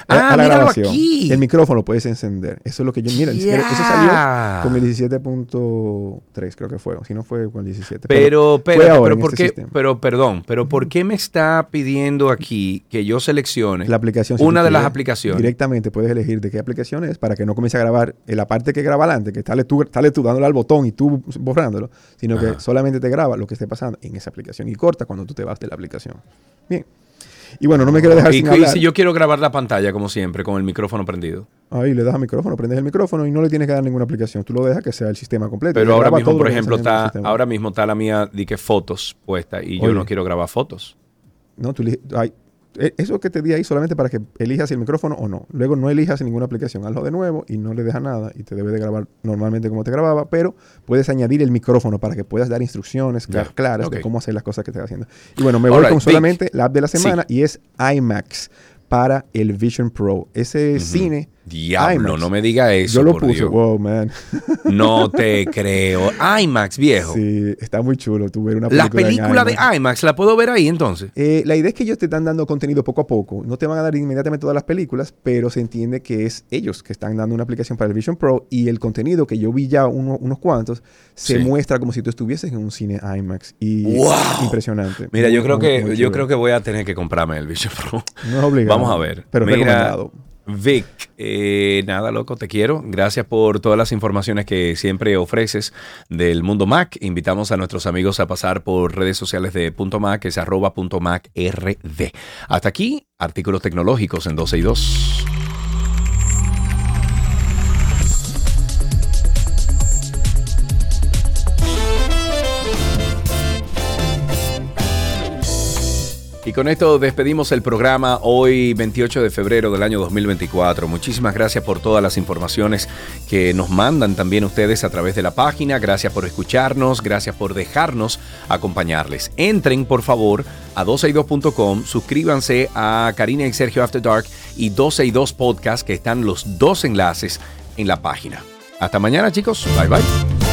Speaker 2: Ah,
Speaker 24: a la
Speaker 2: míralo
Speaker 24: grabación.
Speaker 2: aquí.
Speaker 24: El micrófono lo puedes encender. Eso es lo que yo. Mira, eso salió con el 17.3, creo que fue. Si no fue con el 17.
Speaker 2: Pero, pero, pero, ¿por
Speaker 24: este
Speaker 2: qué? Pero, perdón, pero ¿por qué me está pidiendo aquí que yo seleccione
Speaker 24: La aplicación. si
Speaker 2: una de las aplicaciones?
Speaker 24: Directamente puedes elegir de qué aplicación es para que no comience a grabar en la parte que graba adelante, que sale tú, tú dándole al botón y tú borrándolo, sino
Speaker 2: Ajá.
Speaker 24: que solamente te graba lo que esté pasando en esa aplicación y corta cuando tú te vas de la aplicación. Bien. Y bueno, no me quiero dejar
Speaker 2: y,
Speaker 24: sin
Speaker 2: y
Speaker 24: hablar.
Speaker 2: si yo quiero grabar la pantalla, como siempre, con el micrófono prendido.
Speaker 24: Ahí le das al micrófono, prendes el micrófono y no le tienes que dar ninguna aplicación. Tú lo dejas que sea el sistema completo.
Speaker 2: Pero ahora mismo, por ejemplo, está, ahora mismo está la mía de que fotos puesta y yo
Speaker 24: Oye.
Speaker 2: no quiero grabar fotos.
Speaker 24: No, tú ay, eso que te di ahí solamente para que elijas el micrófono o no. Luego no elijas ninguna aplicación. Hazlo de nuevo y no le dejas nada y te debe de grabar normalmente como te grababa, pero puedes añadir el micrófono para que puedas dar instrucciones claras de cómo hacer las cosas que estás haciendo. Y bueno, me voy con
Speaker 2: Vic.
Speaker 24: solamente la app de la semana
Speaker 2: Sí.
Speaker 24: y es IMAX para el Vision Pro. Ese cine
Speaker 2: Diablo,
Speaker 24: IMAX.
Speaker 2: no me diga eso.
Speaker 24: Yo lo
Speaker 2: por
Speaker 24: puse,
Speaker 2: Dios.
Speaker 24: wow, man.
Speaker 2: No te creo. IMAX, viejo.
Speaker 24: Sí, está muy chulo tú ver una
Speaker 2: la
Speaker 24: película en
Speaker 2: película de
Speaker 24: IMAX.
Speaker 2: ¿la puedo ver ahí entonces?
Speaker 24: Eh, la idea es que ellos te están dando contenido poco a poco. No te van a dar inmediatamente todas las películas, pero se entiende que es ellos que están dando una aplicación para el Vision Pro y el contenido que yo vi ya uno- unos cuantos se
Speaker 2: Sí.
Speaker 24: muestra como si tú estuvieses en un cine IMAX. Y
Speaker 2: ¡Wow!
Speaker 24: es impresionante.
Speaker 2: Mira,
Speaker 24: Muy,
Speaker 2: yo creo
Speaker 24: muy,
Speaker 2: que
Speaker 24: muy
Speaker 2: yo creo que voy a tener que comprarme el Vision Pro.
Speaker 24: No es obligado,
Speaker 2: Vamos a ver.
Speaker 24: pero
Speaker 2: Mira,
Speaker 24: recomendado.
Speaker 2: Vic, eh, nada loco, te quiero. Gracias por todas las informaciones que siempre ofreces del mundo Mac. Invitamos a nuestros amigos a pasar por redes sociales de Punto Mac, que es arroba punto Mac RD. Hasta aquí, artículos tecnológicos en 12 y 2. Y con esto despedimos el programa hoy 28 de febrero del año 2024. Muchísimas gracias por todas las informaciones que nos mandan también ustedes a través de la página. Gracias por escucharnos, gracias por dejarnos acompañarles. Entren por favor a 12y2.com, suscríbanse a Karina y Sergio After Dark y 12 y 2 Podcast que están los dos enlaces en la página. Hasta mañana chicos, bye bye.